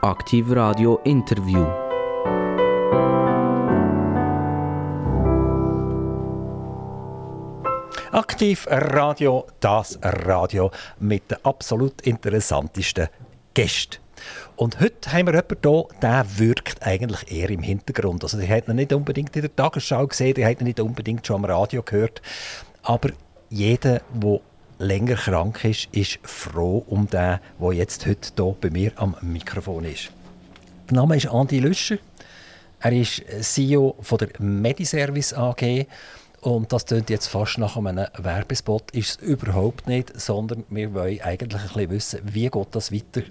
Aktiv Radio Interview. Aktiv Radio, das Radio mit den absolut interessantesten Gästen. Und heute haben wir jemanden hier, der wirkt eigentlich eher im Hintergrund. Also, die hat ihn nicht unbedingt in der Tagesschau gesehen, die hat ihn nicht unbedingt schon am Radio gehört. Aber jeder, der länger krank ist, ist froh um den, der jetzt heute hier bei mir am Mikrofon ist. Der Name ist Andi Lüscher. Er ist CEO von der Mediservice AG. Und das klingt jetzt fast nach einem Werbespot. Ist es überhaupt nicht, sondern wir wollen eigentlich ein bisschen wissen, wie geht das weiter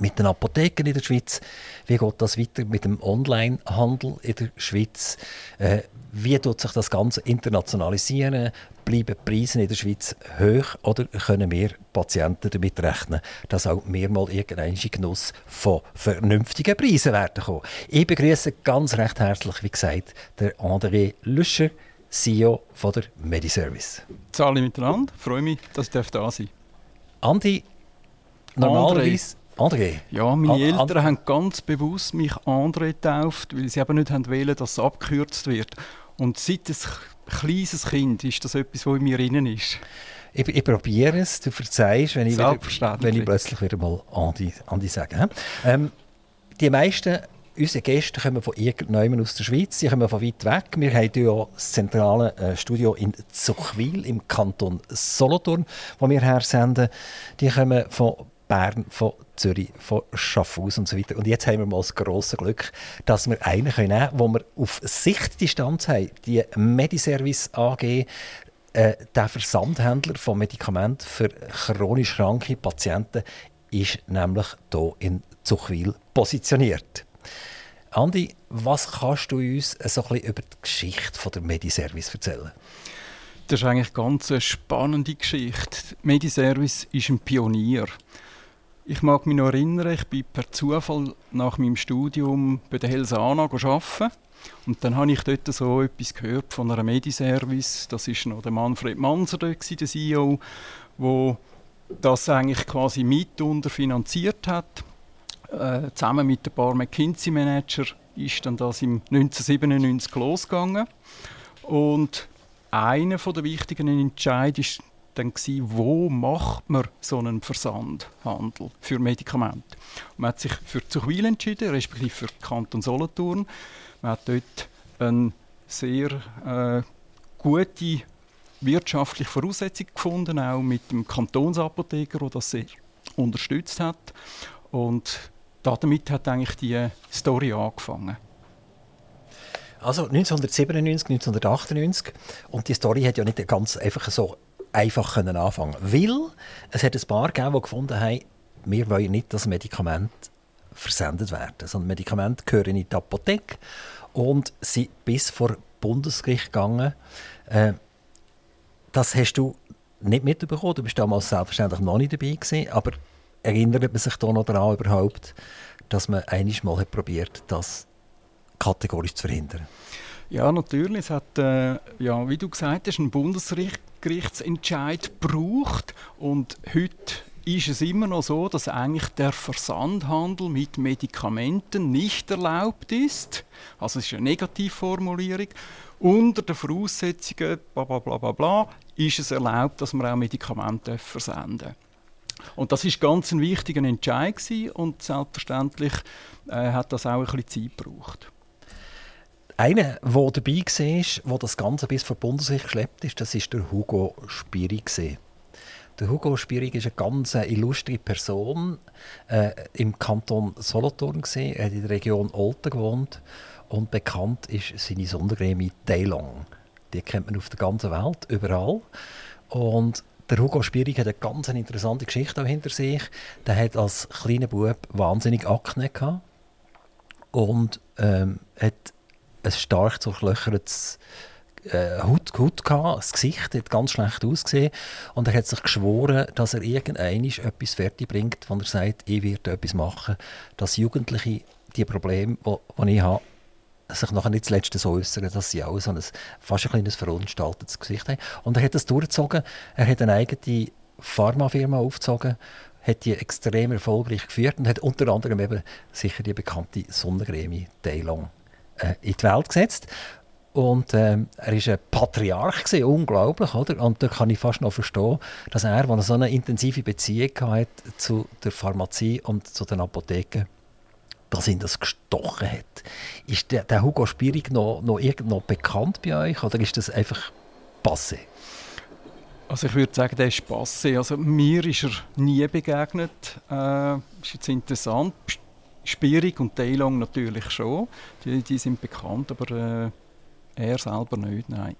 mit den Apotheken in der Schweiz? Wie geht das weiter mit dem Onlinehandel in der Schweiz? Äh, wie tut sich das Ganze internationalisieren? Bleiben die Preise in der Schweiz hoch oder können wir Patienten damit rechnen, dass auch wir mal irgendeinen Genuss von vernünftigen Preisen werden kommen? Ich begrüße ganz recht herzlich, wie gesagt, der André Lüscher, CEO von der Mediservice. Zahle miteinander, freue mich, dass ich da sein darf. Andi, normalerweise André? Ja, meine Eltern And haben ganz bewusst mich André getauft, weil sie eben nicht wollen, dass es abgekürzt wird. Und seit ein kleines Kind ist das etwas, was in mir drin ist. Ich, ich probiere es, du verzeihst, wenn ich, wieder, wenn ich plötzlich wieder mal Andi, Andi sage. Ähm, die meisten unsere Gäste kommen von irgendjemandem aus der Schweiz, sie kommen von weit weg. Wir haben hier das zentrale äh, Studio in Zuchwil im Kanton Solothurn, wo wir her senden. Die kommen von Bern, von Zürich, von Schaffhausen und so weiter. Und jetzt haben wir mal das grosse Glück, dass wir einen nehmen können, wo wir auf Sichtdistanz haben. Die Mediservice AG, äh, der Versandhändler von Medikamenten für chronisch kranke Patienten, ist nämlich hier in Zuchwil positioniert. Andi, was kannst du uns so ein bisschen über die Geschichte von der Mediservice erzählen? Das ist eigentlich eine ganz spannende Geschichte. Mediservice ist ein Pionier. Ich mag mich noch erinnern, ich bin per Zufall nach meinem Studium bei der Helsana arbeiten. Und dann habe ich dort so etwas gehört von einer Mediservice. Das ist noch der Manfred Manser, der CEO, der das eigentlich quasi mit unterfinanziert hat. Äh, zusammen mit ein paar McKinsey-Manager ist dann das im 1997 losgegangen. Und einer der wichtigen Entscheidungen ist dann gewesen, wo macht man so einen Versandhandel für Medikamente. man hat sich für Zuchwil entschieden, respektive für Kanton Solothurn. Man hat dort eine sehr äh, gute wirtschaftliche Voraussetzung gefunden, auch mit dem Kantonsapotheker, der das sehr unterstützt hat. Und damit hat eigentlich die Story angefangen. Also 1997, 1998 und die Story hat ja nicht ganz einfach so einfach können anfangen Weil es hat ein paar gegeben, die gefunden haben, wir wollen nicht, dass Medikamente versendet werden. Sondern Medikamente gehören in die Apotheke und sind bis vor Bundesgericht gegangen. Äh, das hast du nicht mitbekommen. Du bist damals selbstverständlich noch nicht dabei gewesen, aber erinnert man sich da noch daran überhaupt, dass man einiges Mal hat probiert, das kategorisch zu verhindern? Ja, natürlich. Es hat, äh, ja, wie du gesagt hast, einen Bundesgerichtsentscheid gebraucht und heute ist es immer noch so, dass eigentlich der Versandhandel mit Medikamenten nicht erlaubt ist. Also es ist eine Negativformulierung. Unter den Voraussetzungen bla bla bla bla, bla ist es erlaubt, dass man auch Medikamente versenden. Und das ist ganz ein wichtiger Entscheid und selbstverständlich äh, hat das auch ein bisschen Zeit gebraucht. Einer, der dabei war, der das Ganze bis vor Bundesgericht geschleppt ist, das ist der Hugo Spiri. Der Hugo Spierig ist eine ganz illustre Person äh, im Kanton Solothurn. Gewesen. Er hat in der Region Olten gewohnt und bekannt ist seine Sondercreme Daylong. Die kennt man auf der ganzen Welt, überall. Und der Hugo Spierig hat eine ganz interessante Geschichte hinter sich. Der hat als kleiner Bub wahnsinnig Akne gehabt und ähm, hat ein stark durchlöchertes äh, Haut, Haut gehabt, das Gesicht hat ganz schlecht ausgesehen und er hat sich geschworen, dass er irgendein etwas fertig bringt, wo er sagt, ich werde etwas machen, dass Jugendliche die Probleme, die ich habe, sich nachher nicht zuletzt so äußern, dass sie auch so ein fast ein kleines verunstaltetes Gesicht haben. Und er hat das durchgezogen. Er hat eine eigene Pharmafirma aufgezogen, hat die extrem erfolgreich geführt und hat unter anderem eben sicher die bekannte Sonnencreme Daylong äh, in die Welt gesetzt. Und ähm, er war ein Patriarch, gewesen, unglaublich. Oder? Und da kann ich fast noch verstehen, dass er, als er so eine intensive Beziehung hatte zu der Pharmazie und zu den Apotheken, dass ihn das gestochen hat. Ist der, der Hugo Spierig noch, noch, noch bekannt bei euch oder ist das einfach passé? Also ich würde sagen, der ist passé. Also mir ist er nie begegnet. Äh, ist jetzt interessant. Spierig und Taylong natürlich schon. Die, die sind bekannt, aber äh, er selber nicht, nein.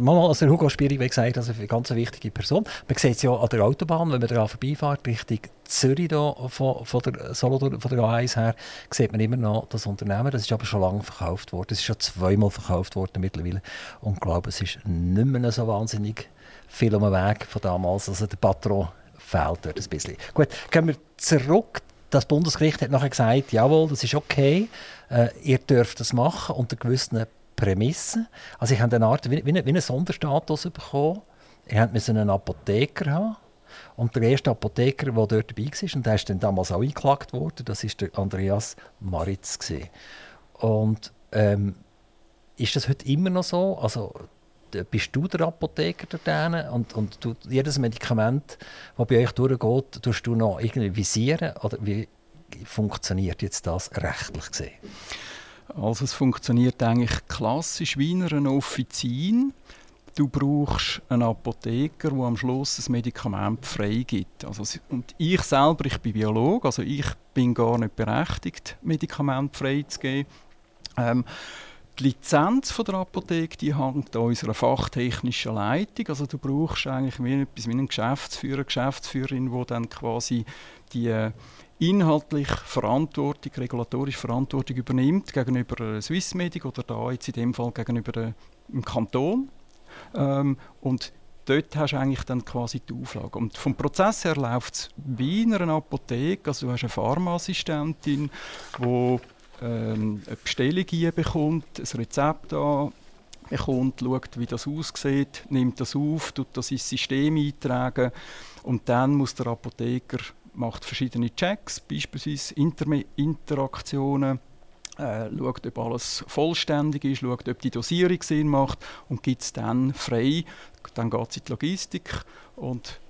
Mal, also Hugo Spierig, wie gesagt, also eine ganz wichtige Person. Man sieht es ja an der Autobahn, wenn man daran vorbeifährt, Richtung Zürich da, von, von, der von der A1 her, sieht man immer noch das Unternehmen. Das ist aber schon lange verkauft worden. Es ist schon zweimal verkauft worden mittlerweile. Und ich glaube, es ist nicht mehr so wahnsinnig viel um den Weg von damals. Also der Patron fehlt dort ein bisschen. Gut, gehen wir zurück. Das Bundesgericht hat nachher gesagt, jawohl, das ist okay, äh, ihr dürft das machen unter gewissen Prämissen. Also ich habe eine Art, wie, wie, wie einen Sonderstatus bekommen. Ich musste einen Apotheker haben. Und der erste Apotheker, der dort dabei war, und der ist dann damals auch eingeklagt worden, das war der Andreas Maritz. Und ähm, ist das heute immer noch so? Also bist du der Apotheker dort und, und du, jedes Medikament, das bei euch durchgeht, tust du noch irgendwie visieren? Oder wie funktioniert jetzt das rechtlich gesehen? Also es funktioniert eigentlich klassisch wie in einer Offizin. Du brauchst einen Apotheker, der am Schluss das Medikament freigibt. Also, und ich selber, ich bin Biologe, also ich bin gar nicht berechtigt, Medikamente freizugeben. Ähm, die Lizenz von der Apotheke die hängt an unserer fachtechnischen Leitung. Also du brauchst eigentlich wie etwas wie einen Geschäftsführer, Geschäftsführerin, die dann quasi die äh, inhaltlich Verantwortung, regulatorische Verantwortung übernimmt gegenüber Swissmedic oder da jetzt in dem Fall gegenüber dem Kanton. Ähm, und dort hast du eigentlich dann quasi die Auflage. Und vom Prozess her läuft es wie in einer Apotheke. Also du hast eine Pharmaassistentin, die ähm, eine Bestellung bekommt, ein Rezept an, bekommt, schaut, wie das aussieht, nimmt das auf, tut das ins System eintragen und dann muss der Apotheker macht verschiedene Checks, beispielsweise Inter Interaktionen, äh, schaut, ob alles vollständig ist, schaut, ob die Dosierung Sinn macht und gibt es dann frei. Dann geht es in die Logistik und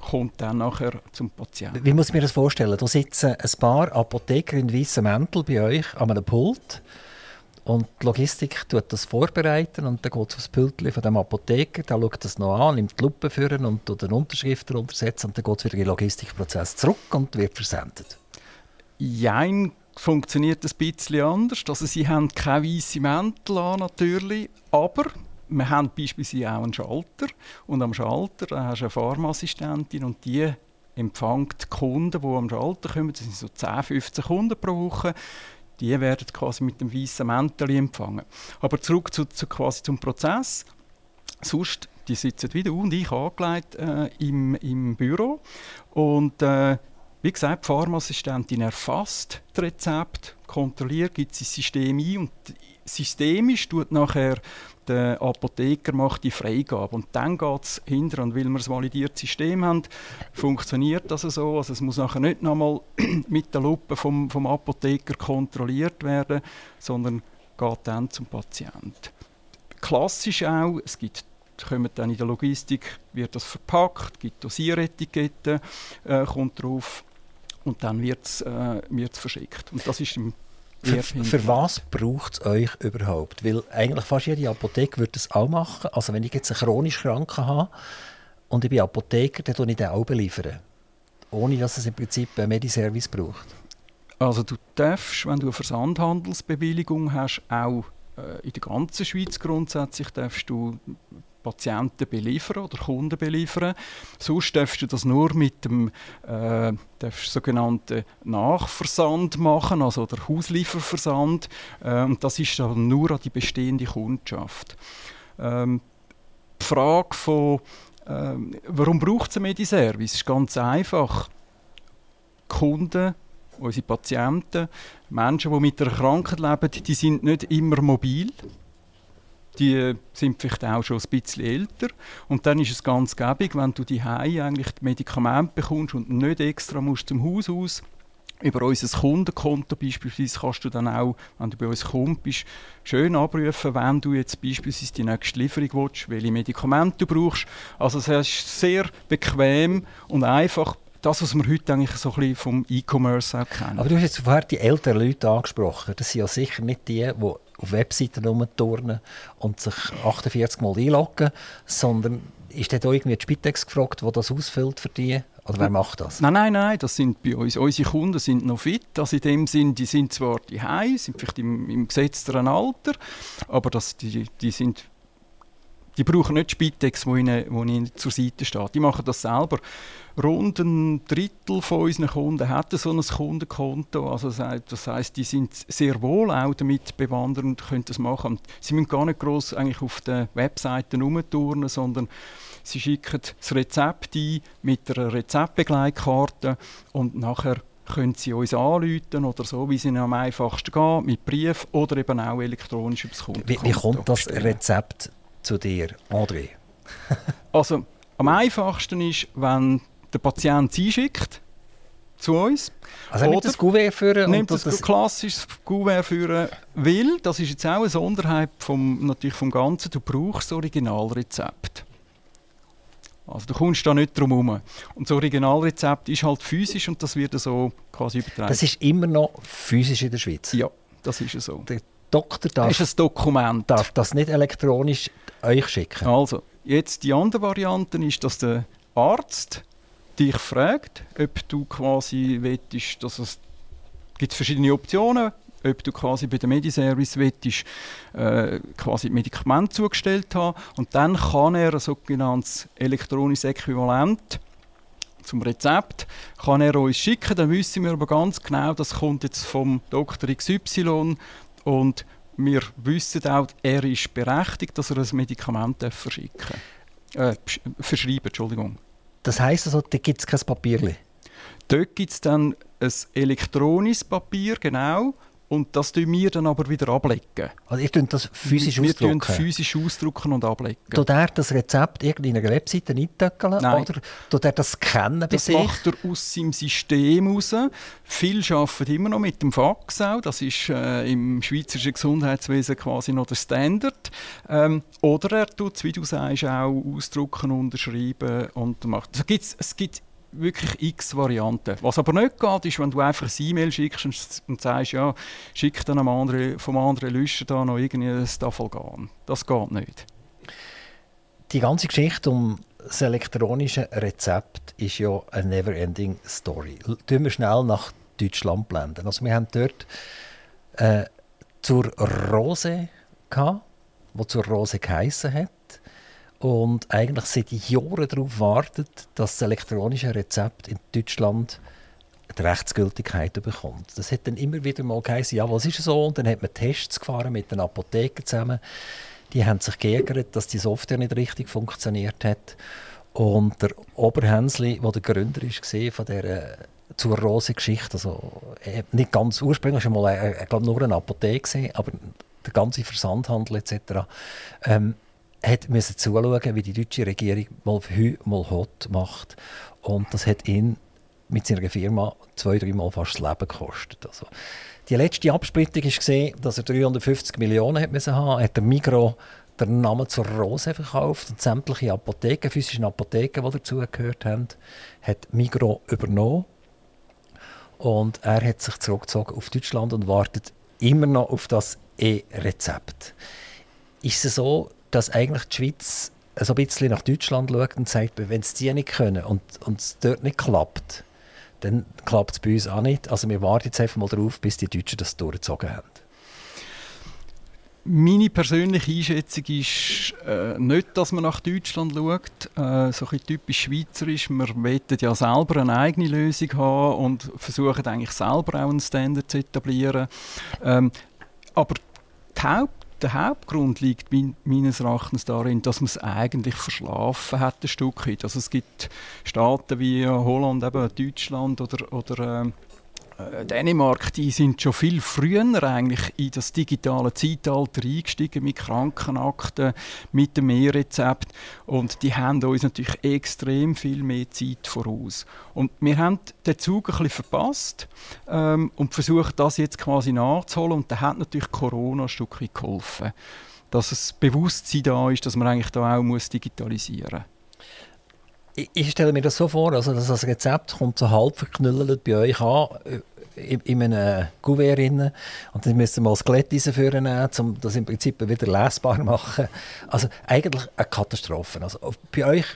kommt dann nachher zum Patienten. Wie muss ich mir das vorstellen? Da sitzen ein paar Apotheker in weißen Mäntel bei euch an einem Pult und die Logistik tut das vorbereiten und dann geht es aufs Pult von dem Apotheker, der schaut das noch an, nimmt die Lupe führen und tut eine Unterschrift darunter setzen und dann geht es wieder in den Logistikprozess zurück und wird versendet. Jein, funktioniert ein bisschen anders. Also sie haben keine weißen Mäntel an, natürlich, aber wir haben beispielsweise auch einen Schalter und am Schalter hast du eine Pharmaassistentin und die empfängt Kunden, die am Schalter kommen, das sind so 10, 15 Kunden pro Woche, die werden quasi mit dem weißen Mäntel empfangen. Aber zurück zu, zu, quasi zum Prozess. Sonst, die sitzen wieder und ich angelegt äh, im, im Büro und äh, wie gesagt, die Pharmaassistentin erfasst das Rezept, kontrolliert, gibt das System ein und systemisch tut nachher der Apotheker macht die Freigabe. Und dann geht es hinter, und weil wir ein validiertes System haben, funktioniert das so. Also es muss nachher nicht nochmal mit der Lupe vom, vom Apotheker kontrolliert werden, sondern geht dann zum Patienten. Klassisch auch, es gibt kommen dann in der Logistik, wird das verpackt, gibt Dosieretiketten, äh, kommt drauf und dann wird es äh, verschickt. Und das ist im für, für, was braucht es euch überhaupt? Weil eigentlich fast jede Apotheke würde das auch machen. Also wenn ich jetzt einen chronisch Kranken habe und ich bin Apotheker, dann liefere ich den auch beliefern. Ohne dass es im Prinzip einen Mediservice braucht. Also du darfst, wenn du eine Versandhandelsbewilligung hast, auch äh, in der ganzen Schweiz grundsätzlich darfst du Patienten beliefern oder Kunden beliefern. Sonst darfst du das nur mit dem äh, sogenannten Nachversand machen, also der Hauslieferversand. Äh, und das ist dann nur an die bestehende Kundschaft. Ähm, die Frage von, äh, warum braucht es einen Mediservice, ist ganz einfach. Kunden unsere Patienten, Menschen, die mit einer Krankheit leben, die sind nicht immer mobil die sind vielleicht auch schon ein bisschen älter. Und dann ist es ganz gäbig, wenn du die eigentlich die Medikamente bekommst und nicht extra musst zum Haus aus über unser Kundenkonto beispielsweise kannst du dann auch, wenn du bei uns Kunde bist, schön abrufen, wenn du jetzt beispielsweise die nächste Lieferung willst, welche Medikamente du brauchst. Also es ist sehr bequem und einfach das, was wir heute eigentlich so ein bisschen vom E-Commerce auch kennen. Aber du hast jetzt vorher die älteren Leute angesprochen. Das sind ja sicher nicht die, die auf Webseiten rumturnen und sich 48 Mal einloggen, sondern ist dort irgendwie die Spitex gefragt, die das ausfüllt für die? Oder wer macht das? Nein, nein, nein, das sind bei uns. Unsere Kunden sind noch fit. Also in dem Sinn, die sind zwar die sind vielleicht im, im gesetzteren Alter, aber das, die, die sind die brauchen nicht Spitex, wo ihnen, wo ihnen zur Seite steht. Die machen das selber. Rund ein Drittel von unseren Kunden hat so ein Kundenkonto. Also das heißt, die sind sehr wohl auch damit bewandert und können das machen. Sie müssen gar nicht groß eigentlich auf den Webseiten herumturnen, sondern sie schicken das Rezept ein mit einer Rezeptbegleitkarte und nachher können Sie uns anrufen oder so, wie es Ihnen am einfachsten geht, mit Brief oder eben auch elektronisch übers Kundenkonto. Wie, wie kommt das Rezept zu dir, André? also, am einfachsten ist, wenn der Patient sie einschickt zu uns. Also nimmt das Gouverne führen? Nimmt das, das klassisches Gouverne führen will. Das ist jetzt auch eine Sonderheit vom, natürlich vom Ganzen. Du brauchst das Originalrezept. Also du kommst da nicht drum herum. Und das Originalrezept ist halt physisch und das wird so quasi übertragen. Das ist immer noch physisch in der Schweiz? Ja, das ist so. Der Doktor darf, ist ein Dokument. darf das nicht elektronisch euch schicken? Also, jetzt die andere Variante ist, dass der Arzt dich fragt, ob du quasi wettest, dass es gibt verschiedene Optionen, ob du quasi bei der Mediservice wettest, äh, quasi Medikament zugestellt haben und dann kann er ein sogenanntes elektronisches Äquivalent zum Rezept kann er uns schicken, dann wissen wir aber ganz genau, das kommt jetzt vom Dr. XY und wir wissen auch, er ist berechtigt, dass er ein Medikament verschicken äh, verschreiben Entschuldigung. Das heisst also, da gibt es kein Papier? Dort gibt es dann ein elektronisches Papier, genau. Und das tun wir dann aber wieder ablegen. Also ihr tut das physisch wir ausdrucken? Wir physisch ausdrucken und ablegen. Tut er das Rezept in einer Webseite eintöckeln? Oder tut er das scannen Das sich? macht er aus seinem System raus. Viele arbeiten immer noch mit dem Fax auch. Das ist äh, im schweizerischen Gesundheitswesen quasi noch der Standard. Ähm, oder er tut wie du sagst, auch ausdrucken, unterschreiben und macht. Also gibt's, es gibt wirklich x Varianten. Was aber nicht geht, ist, wenn du einfach ein E-Mail schickst und, sagst, ja, schick dann am andere, vom anderen Lüster da noch irgendwie ein Staffelgan. Das geht nicht. Die ganze Geschichte um das elektronische Rezept ist ja eine never-ending Story. Tun wir schnell nach Deutschland blenden. Also wir haben dort äh, zur Rose gehabt, wo zur Rose geheissen hat und eigentlich seit Jahren darauf wartet, dass das elektronische Rezept in Deutschland die Rechtsgültigkeit bekommt. Das hat dann immer wieder mal geheißen, ja, was ist so? Und dann hat man Tests gefahren mit den Apotheken zusammen. Die haben sich geärgert, dass die Software nicht richtig funktioniert hat. Und der Oberhänsli, der der Gründer war von dieser zur Rose-Geschichte, also nicht ganz ursprünglich, schon mal, äh, ich glaube nur eine Apotheke, aber der ganze Versandhandel etc. Ähm, hat müssen zuschauen, wie die deutsche Regierung mal Hü, mal Hot macht. Und das hat ihn mit seiner Firma zwei, dreimal fast das Leben gekostet. Also, die letzte Absplittung war, dass er 350 Millionen hat müssen haben. Hat der Migro den Namen zur Rose verkauft und sämtliche Apotheken, physischen Apotheken, die dazugehört haben, hat Migro übernommen. Und er hat sich zurückgezogen auf Deutschland und wartet immer noch auf das E-Rezept. Ist es so, dass eigentlich die Schweiz so ein bisschen nach Deutschland schaut und sagt, wenn es die nicht können und, und es dort nicht klappt, dann klappt es bei uns auch nicht. Also wir warten jetzt einfach mal darauf, bis die Deutschen das durchgezogen haben. Meine persönliche Einschätzung ist äh, nicht, dass man nach Deutschland schaut, äh, so ein typisch schweizerisch. Wir wollen ja selber eine eigene Lösung haben und versuchen eigentlich selber auch einen Standard zu etablieren. Ähm, aber die Haupt der Hauptgrund liegt meines Erachtens darin, dass man es eigentlich verschlafen hat, ein Stück weit. Also es gibt Staaten wie Holland, eben Deutschland oder, oder äh, Dänemark, die sind schon viel früher eigentlich in das digitale Zeitalter eingestiegen mit Krankenakten, mit dem E-Rezept. Und die haben uns natürlich extrem viel mehr Zeit voraus. Und wir haben den Zug ein bisschen verpasst ähm, und versuchen das jetzt quasi nachzuholen. Und da hat natürlich Corona ein Stück weit geholfen, dass es Bewusstsein da ist, dass man eigentlich da auch muss digitalisieren. muss ich, ich stelle mir das so vor, also das Rezept kommt so halb verknüllelt bei euch an, äh, in, in einem Kuvert rein, und dann müssen wir das Skelett nehmen, um das im Prinzip wieder lesbar zu machen. Also eigentlich eine Katastrophe. Also bei euch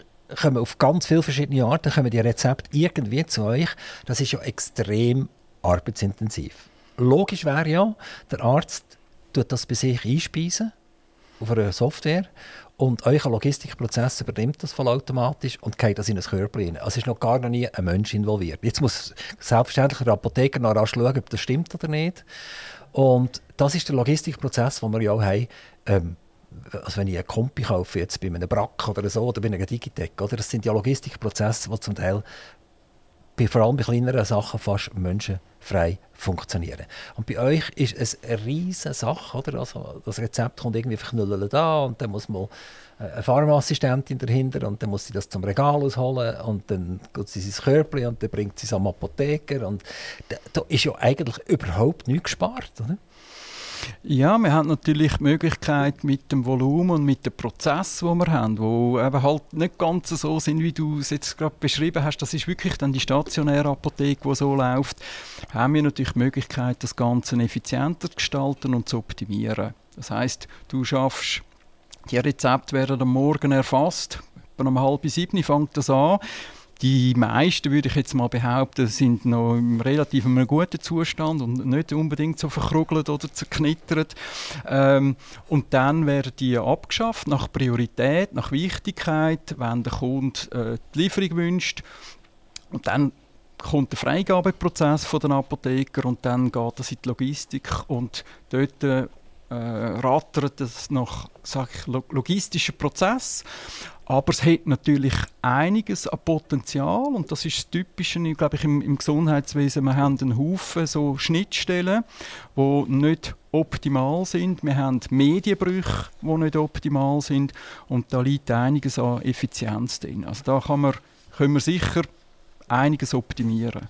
kommen auf ganz viele verschiedene Arten kommen die Rezepte irgendwie zu euch. Das ist ja extrem arbeitsintensiv. Logisch wäre ja, der Arzt tut das bei sich einspeisen auf einer Software und euer Logistikprozess übernimmt das vollautomatisch und geht das in ein Körper rein. Also ist noch gar noch nie ein Mensch involviert. Jetzt muss selbstverständlich der Apotheker noch rasch schauen, ob das stimmt oder nicht. Und das ist der Logistikprozess, den wir ja auch haben. Ähm, also wenn ich einen Kompi kaufe, jetzt bei einem Brack oder so, oder bei einem Digitec, oder? das sind ja Logistikprozesse, die zum Teil bei, vor allem bei kleineren Sachen fast menschenfrei funktionieren. Und bei euch ist es eine riesige Sache. Oder? Also das Rezept kommt irgendwie verknüllt da und dann muss man eine Pharmaassistentin dahinter und dann muss sie das zum Regal ausholen und dann geht sie ins Körbchen und dann bringt sie es am Apotheker. Und da, da ist ja eigentlich überhaupt nichts gespart. Oder? Ja, wir haben natürlich die Möglichkeit mit dem Volumen und mit dem Prozess, wo wir haben, wo eben halt nicht ganz so sind, wie du es jetzt gerade beschrieben hast. Das ist wirklich dann die stationäre Apotheke, die so läuft. Haben wir natürlich die Möglichkeit, das Ganze effizienter zu gestalten und zu optimieren. Das heißt, du schaffst die Rezepte werden am Morgen erfasst. Etwa um halb sieben fängt das an. Die meisten, würde ich jetzt mal behaupten, sind noch im relativ einem guten Zustand und nicht unbedingt so verkrugelt oder zerknittert. Ähm, und dann werden die abgeschafft nach Priorität, nach Wichtigkeit, wenn der Kunde äh, die Lieferung wünscht. Und dann kommt der Freigabeprozess von den Apotheker und dann geht das in die Logistik und dort äh, rattert es nach sag ich, logistischen Prozess aber es hat natürlich einiges an Potenzial und das ist das Typische, glaube ich, im, im Gesundheitswesen. Wir haben einen Haufen so Schnittstellen, die nicht optimal sind. Wir haben Medienbrüche, die nicht optimal sind und da liegt einiges an Effizienz drin. Also da kann man, können wir sicher einiges optimieren.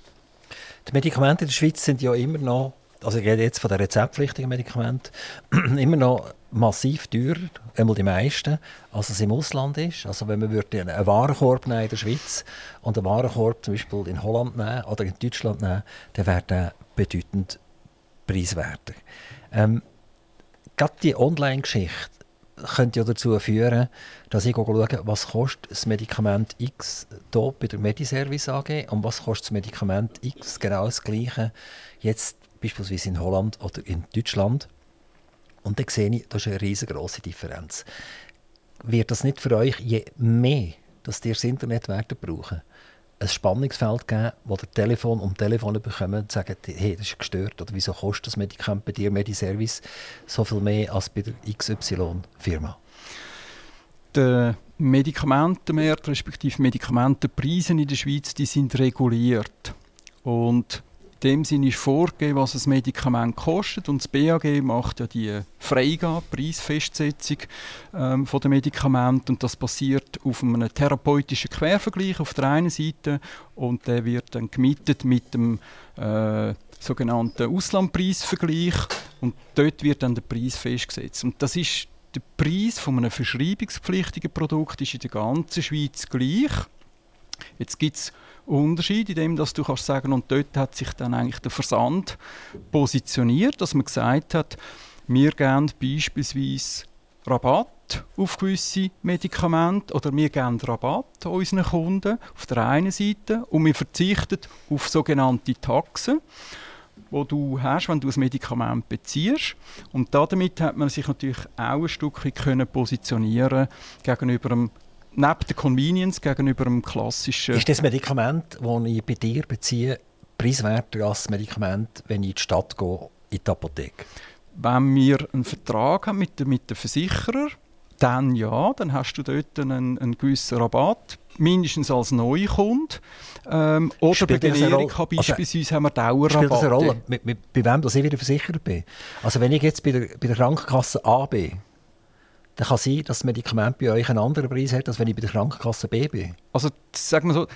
Die Medikamente in der Schweiz sind ja immer noch also ich rede jetzt von den rezeptpflichtigen Medikamenten, immer noch massiv teurer, einmal die meisten, als es im Ausland ist. Also wenn man würde einen Warenkorb nehmen in der Schweiz und einen Warenkorb zum Beispiel in Holland nehmen oder in Deutschland nehmen, dann wäre der bedeutend preiswerter. Ähm, gerade die Online-Geschichte könnte ja dazu führen, dass ich schaue, was kostet das Medikament X hier bei der Mediservice AG und was kostet das Medikament X genau das gleiche jetzt beispielsweise in Holland oder in Deutschland. Und dann sehe ich, das ist eine riesengroße Differenz. Wird das nicht für euch, je mehr dass ihr das Internet werden brauchen, ein Spannungsfeld geben, wo ihr Telefon um Telefon bekommen und sagen, hey, das ist gestört oder wieso kostet das Medikament bei dir, Mediservice, so viel mehr als bei der XY-Firma? Der Medikamentenmarkt, respektive Medikamentenpreise in der Schweiz, die sind reguliert. Und dem Sinne ist vorgegeben, was ein Medikament kostet. Und das BAG macht ja die Freigabe, Preisfestsetzung ähm, von den Medikamenten. Und das basiert auf einem therapeutischen Quervergleich auf der einen Seite. Und der wird dann gemietet mit dem äh, sogenannten Auslandpreisvergleich. Und dort wird dann der Preis festgesetzt. Und das ist der Preis von einem verschreibungspflichtigen Produkt ist in der ganzen Schweiz gleich. Jetzt gibt es Unterschied, in dem dass du kannst sagen, und dort hat sich dann eigentlich der Versand positioniert, dass man gesagt hat, wir geben beispielsweise Rabatt auf gewisse Medikamente oder wir geben Rabatt unseren Kunden auf der einen Seite und wir verzichten auf sogenannte Taxen wo du hast, wenn du ein Medikament beziehst. Und damit hat man sich natürlich auch ein Stück können positionieren gegenüber dem neben der Convenience gegenüber dem klassischen... Ist das Medikament, das ich bei dir beziehe, preiswerter als das Medikament, wenn ich in die Stadt gehe, in die Apotheke? Wenn wir einen Vertrag haben mit, mit dem Versicherer, dann ja, dann hast du dort einen, einen gewissen Rabatt, mindestens als Neukunde. Ähm, oder Spielt bei Generika? Also, beispielsweise haben wir Spielt das eine Rolle, Dauerrabatte. mit, mit, bei wem dass ich wieder versichert bin? Also wenn ich jetzt bei der, bei der Krankenkasse A bin, dann kann sein, dass das Medikament bei euch einen anderen Preis hat, als wenn ich bei der Krankenkasse B bin. Also sagen wir so,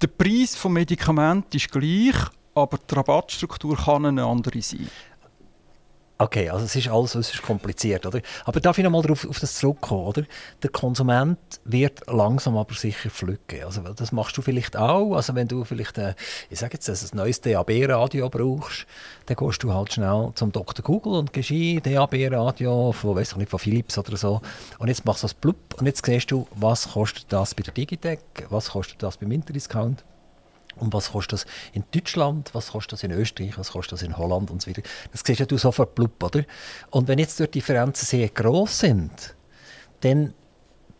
der Preis des Medikaments ist gleich, aber die Rabattstruktur kann eine andere sein. Okay, also es ist alles es ist kompliziert, oder? Aber darf ich noch mal darauf auf das zurückkommen, oder? Der Konsument wird langsam aber sicher pflücken. Also das machst du vielleicht auch. Also wenn du vielleicht, äh, ich sage jetzt, ein neues DAB-Radio brauchst, dann gehst du halt schnell zum Dr. Google und gehst ein, DAB-Radio von, weiß ich nicht, von Philips oder so. Und jetzt machst du das blub und jetzt siehst du, was kostet das bei der Digitec, was kostet das beim Interdiscount. Und was kostet das in Deutschland, was kostet das in Österreich, was kostet das in Holland und so weiter. Das siehst du sofort blub, oder? Und wenn jetzt die Differenzen sehr gross sind, dann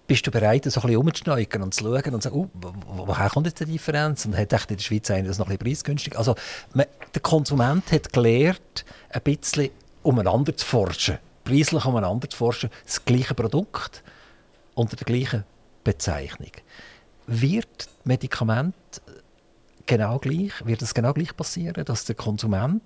bist du bereit, so ein bisschen umzuschneiden und zu schauen und zu sagen, uh, wo- wo- woher kommt jetzt die Differenz? Und hat echt in der Schweiz einer das noch ein bisschen preisgünstig? Also man, der Konsument hat gelernt, ein bisschen umeinander zu forschen, preislich umeinander zu forschen, das gleiche Produkt unter der gleichen Bezeichnung. Wird Medikament genau gleich, wird es genau gleich passieren, dass der Konsument,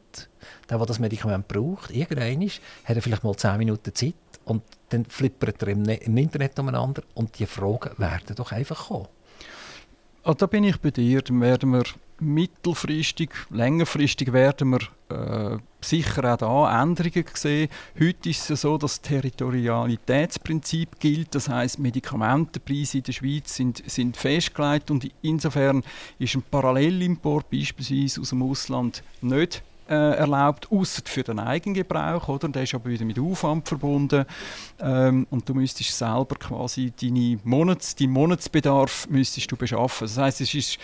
der, der das Medikament braucht, irgendwann ist, hat er vielleicht mal 10 Minuten Zeit und dann flippert er im, Ne- im Internet umeinander und die Fragen werden doch einfach kommen. Ah, da bin ich bei dir. Werden wir mittelfristig, längerfristig werden wir äh, sicher auch da Änderungen sehen. Heute ist es so, dass das Territorialitätsprinzip gilt. Das heißt, Medikamentenpreise in der Schweiz sind, sind festgelegt und insofern ist ein Parallelimport beispielsweise aus dem Ausland nicht äh, erlaubt, außer für den Eigengebrauch. Oder? Der ist aber wieder mit Aufwand verbunden. Ähm, und du müsstest selber quasi deine Monats, deinen Monatsbedarf müsstest du beschaffen. Das heißt, es ist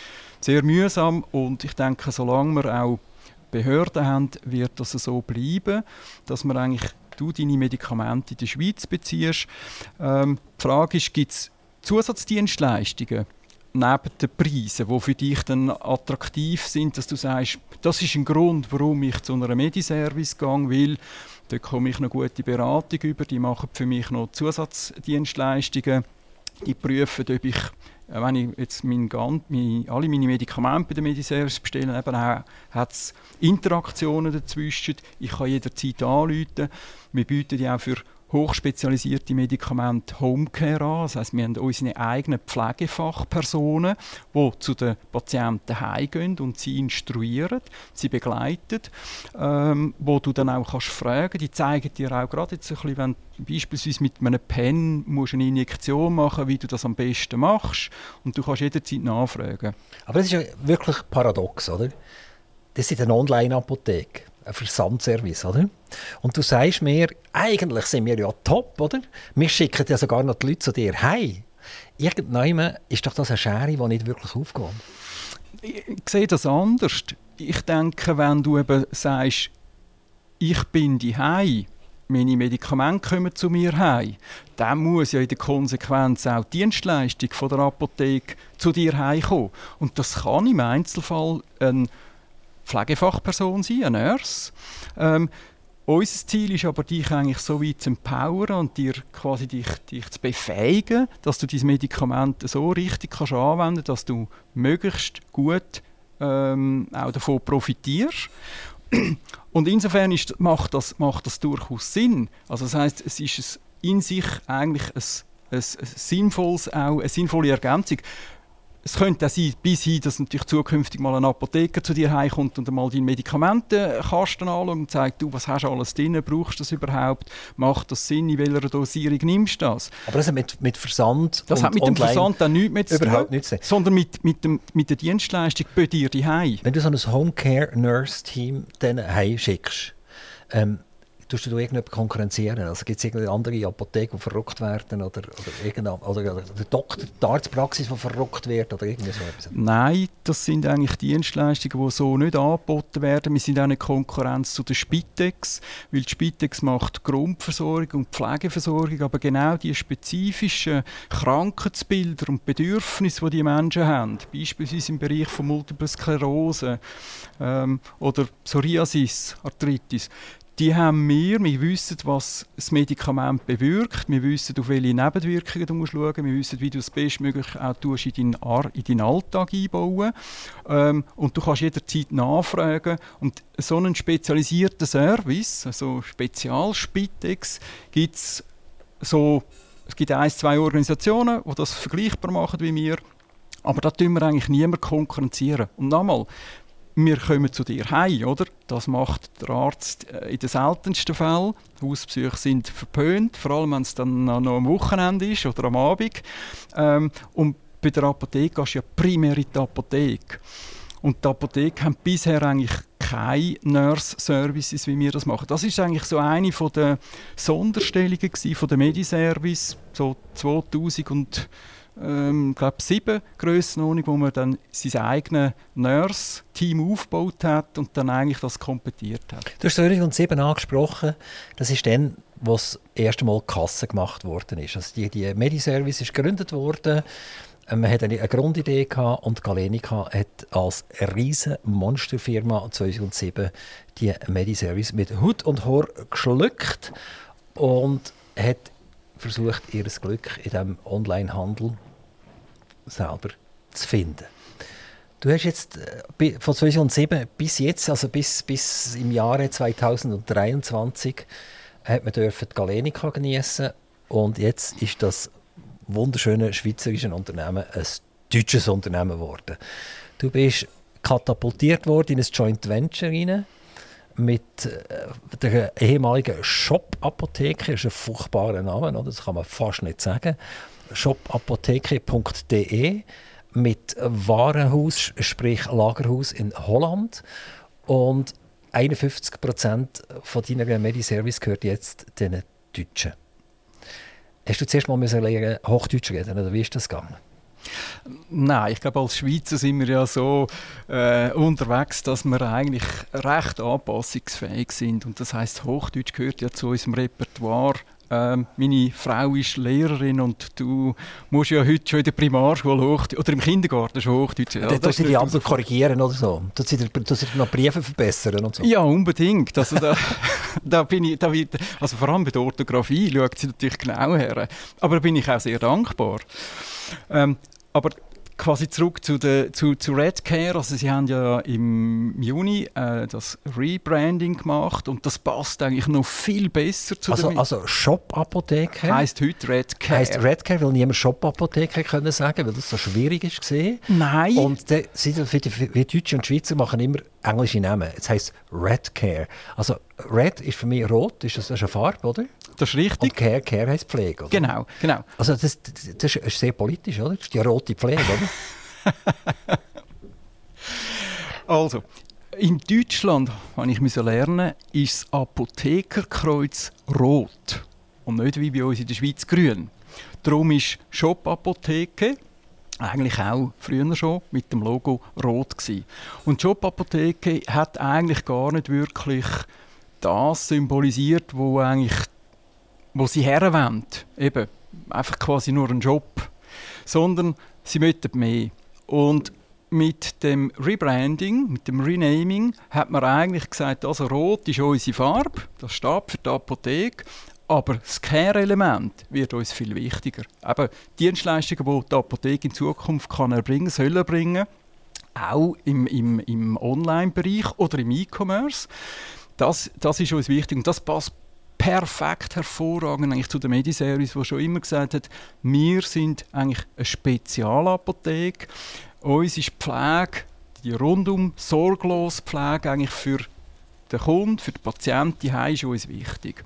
sehr mühsam und ich denke, solange wir auch Behörden haben, wird das so bleiben, dass man eigentlich du deine Medikamente in der Schweiz beziehst. Ähm, die Frage ist, gibt es Zusatzdienstleistungen neben den Preisen, die für dich dann attraktiv sind, dass du sagst, das ist ein Grund, warum ich zu einer Mediservice gehe, weil da komme ich noch gute Beratung über, die machen für mich noch Zusatzdienstleistungen, die prüfen, ob ich, wenn ich jetzt mein, meine, alle meine Medikamente bei der Mediservice bestelle, eben hat es Interaktionen dazwischen, ich kann jederzeit anrufen, wir bieten die auch für hochspezialisierte Medikamente Homecare an. Das heisst, wir haben unsere eigenen Pflegefachpersonen, die zu den Patienten heimgehen und sie instruieren, sie begleiten, ähm, wo du dann auch kannst fragen Die zeigen dir auch gerade jetzt ein bisschen, wenn du beispielsweise mit einem Pen musst eine Injektion machen wie du das am besten machst. Und du kannst jederzeit nachfragen. Aber das ist ja wirklich paradox, oder? Das ist eine Online-Apotheke, ein Versandservice, oder? Und du sagst mir, eigentlich sind wir ja top, oder? Wir schicken ja sogar noch die Leute zu dir heim. Irgendwann ist doch das eine Schere, die nicht wirklich aufgeht. ich sehe das anders. Ich denke, wenn du eben sagst, ich bin die meine Medikamente kommen zu mir heim, dann muss ja in der Konsequenz auch die Dienstleistung von der Apotheke zu dir heimkommen. Und das kann im Einzelfall eine Pflegefachperson sein, eine Nurse. Ähm, unser Ziel ist aber, dich eigentlich so weit zu empowern und dir quasi dich, dich zu befähigen, dass du diese Medikamente so richtig kannst anwenden dass du möglichst gut ähm, auch davon profitierst. Und insofern ist, macht, das, macht das durchaus Sinn. Also das heißt, es ist in sich eigentlich ein, ein, ein sinnvolles, auch eine sinnvolle Ergänzung. Es könnte auch sein, bis hin, dass natürlich zukünftig mal ein Apotheker zu dir heimkommt und einmal deinen Medikamentenkasten anschaut und sagt, du, was hast du alles drin, brauchst du das überhaupt, macht das Sinn, in welcher Dosierung nimmst du das? Aber das hat mit, mit Versand Das hat mit dem Versand dann nichts mehr zu überhaupt tun, nichts zu tun. sondern mit, mit, dem, mit der Dienstleistung bei dir daheim. Wenn du so ein Homecare-Nurse-Team dann heimschickst, ähm, tust du irgendjemanden konkurrenzieren? Also gibt es irgendeine andere Apotheke, die verrückt werden oder, oder, oder, oder der Doktor, die Arztpraxis, die verrückt wird oder irgendwie so etwas? Nein, das sind eigentlich Dienstleistungen, die so nicht angeboten werden. Wir sind auch in Konkurrenz zu der Spitex, weil die Spitex macht Grundversorgung und Pflegeversorgung, aber genau die spezifischen Krankheitsbilder und Bedürfnisse, die die Menschen haben, beispielsweise im Bereich von Multiple Sklerose ähm, oder Psoriasis, Arthritis, die haben wir, wir wissen, was das Medikament bewirkt, wir wissen, auf welche Nebenwirkungen du musst schauen. Wir wissen, wie du es bestmöglich auch in, deinen in deinen Alltag einbauen. Ähm, und du kannst jederzeit nachfragen. Und so einen spezialisierten Service, also Spezialspitex, gibt es so, es gibt ein, zwei Organisationen, die das vergleichbar machen wie wir, aber da tun wir eigentlich niemand konkurrenzieren. Und nochmal, wir kommen zu dir heim, oder? Das macht der Arzt äh, in den seltensten Fällen. Hausbesuche sind verpönt, vor allem wenn es dann noch am Wochenende ist oder am Abend. Ähm, und bei der Apotheke gehst du ja primär in die Apotheke. Und die Apotheke haben bisher eigentlich keine Nurse-Services, wie wir das machen. Das ist eigentlich so eine der Sonderstellungen von der Mediservice, so 2000 und ähm, glaube sieben Grössenordnung, wo man dann sein eigenes Nurse-Team aufgebaut hat und dann eigentlich das kompetiert hat. Du hast 2007 angesprochen, das ist dann, wo das erste Mal Kasse gemacht worden ist. Also die, die Mediservice ist gegründet worden, ähm, man hatte eine Grundidee gehabt und Galenica hat als riesige Monsterfirma 2007 die Mediservice mit Hut und Haar geschluckt und hat versucht, ihr Glück in diesem Online-Handel selber zu finden. Du hast jetzt äh, von 2007 bis jetzt, also bis, bis im Jahre 2023, hat man dürfen die Galenica genießen und jetzt ist das wunderschöne schweizerische Unternehmen ein deutsches Unternehmen geworden. Du bist katapultiert worden in ein Joint Venture rein mit äh, der ehemaligen Shop-Apotheke, ist ein furchtbarer Name, das kann man fast nicht sagen, shopapotheke.de mit Warenhaus, sprich Lagerhaus in Holland und 51 Prozent von deiner Mediservice gehört jetzt den Deutschen. Hast du zuerst mal lernen, Hochdeutsch reden oder wie ist das gegangen? Nein, ich glaube, als Schweizer sind wir ja so äh, unterwegs, dass wir eigentlich recht anpassungsfähig sind. Und das heißt, Hochdeutsch gehört ja zu unserem Repertoire. Ähm, meine Frau ist Lehrerin und du musst ja heute schon in der Primarschule Hochdeutsch, oder im Kindergarten schon Hochdeutsch. Ja, da sie die anderen korrigieren oder so? Dass sie, dass sie noch Briefe verbessern und so? Ja, unbedingt. Also da, da bin ich, da also vor allem bei der Orthographie schaut sie natürlich genau her. Aber da bin ich auch sehr dankbar. Ähm, aber quasi zurück zu, der, zu, zu Redcare. Also sie haben ja im Juni äh, das Rebranding gemacht und das passt eigentlich noch viel besser zu also, also Shop-Apotheke? Heißt heute Redcare. Heißt Redcare, weil niemand Shop-Apotheke können sagen, weil das so schwierig ist gesehen. Nein. Und die, für die, für die Deutschen und Schweizer machen immer englische Namen. Es heißt Redcare. Also Red ist für mich rot, ist das, das ist eine Farbe, oder? Das ist richtig. Und Care, Care heisst Pflege, oder? Genau, genau. Also das, das ist sehr politisch, oder? Das ist die rote Pflege, oder? also, in Deutschland, wenn ich lernen ist das Apothekerkreuz rot und nicht wie bei uns in der Schweiz grün. Darum ist Shop-Apotheke eigentlich auch früher schon mit dem Logo rot gewesen. Und die Shop-Apotheke hat eigentlich gar nicht wirklich das symbolisiert, wo eigentlich wo sie herwollen. Eben, einfach quasi nur ein Job. Sondern sie möchten mehr. Und mit dem Rebranding, mit dem Renaming, hat man eigentlich gesagt, also Rot ist unsere Farbe, das steht für die Apotheke, aber das Care-Element wird uns viel wichtiger. Eben Dienstleistungen, die die Apotheke in Zukunft kann erbringen, soll erbringen, auch im, im, im Online-Bereich oder im E-Commerce. Das, das ist uns wichtig und das passt perfekt hervorragend eigentlich zu der Mediservice, wo schon immer gesagt hat, wir sind eigentlich eine Spezialapotheke. Uns ist Pflege, die rundum sorglos Pflege eigentlich für den Kunden, für den Patienten, die ist uns wichtig.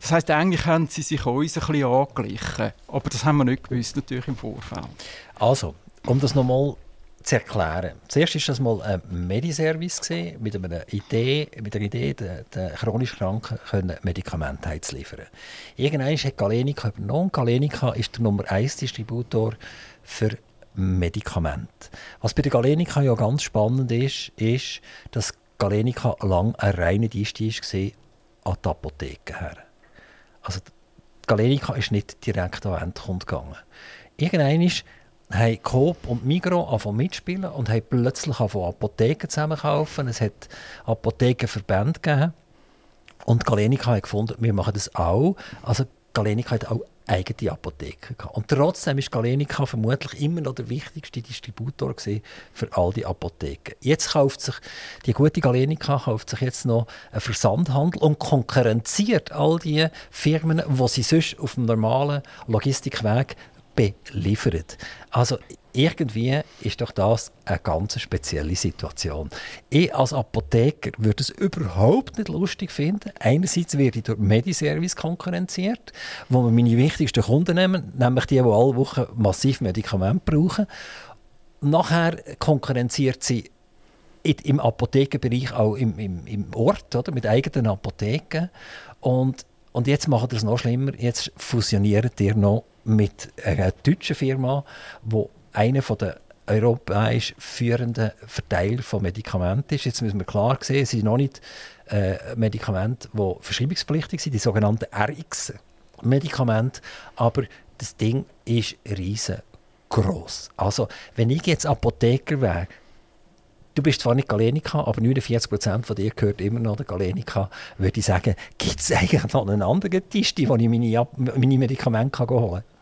Das heißt, eigentlich haben sie sich uns ein bisschen angeglichen, aber das haben wir nicht gewusst natürlich im Vorfeld. Also, um das nochmal zu erklären. Zuerst war das mal ein Mediservice mit einer Idee, mit der Idee, den, den chronisch Kranken können Medikamente zu liefern. Irgendwann hat Galenica übernommen. Galenica ist der Nummer 1 Distributor für Medikamente. Was bei der Galenica ja ganz spannend ist, ist, dass Galenica lange eine reine Dienst war an die Apotheke her. Also Galenica ist nicht direkt an Endkunden gegangen. Irgendwann haben Coop und Migro angefangen mitspielen und haben plötzlich angefangen Apotheken zusammenkaufen. Es hat Apothekenverbände gegeben. Und Galenica hat gefunden, wir machen das auch. Also Galenica hat auch eigene Apotheke gehabt. Und trotzdem ist Galenica vermutlich immer noch der wichtigste Distributor für all die Apotheken. Jetzt kauft sich die gute Galenica kauft sich jetzt noch einen Versandhandel und konkurrenziert all die Firmen, die sie sonst auf dem normalen Logistikweg beliefert. Also irgendwie ist doch das eine ganz spezielle Situation. Ich als Apotheker würde es überhaupt nicht lustig finden. Einerseits werde ich durch Mediservice konkurrenziert, wo wir meine wichtigsten Kunden nehmen, nämlich die, die alle Wochen massiv Medikamente brauchen. Nachher konkurrenziert sie im Apothekenbereich auch im, im, im Ort, oder? mit eigenen Apotheken. Und, und jetzt macht es noch schlimmer, jetzt fusioniert ihr noch mit einer deutschen Firma, die einer der europäisch führenden Verteiler von Medikamenten ist. Jetzt müssen wir klar sehen, es sind noch nicht äh, Medikamente, die verschreibungspflichtig sind, die sogenannten RX-Medikamente, aber das Ding ist riesengroß. Also, wenn ich jetzt Apotheker wäre, du bist zwar nicht Galenica, aber 49% von dir gehört immer noch der Galenica, würde ich sagen, gibt es eigentlich noch einen anderen Tisch, wo ich meine, meine Medikamente holen kann?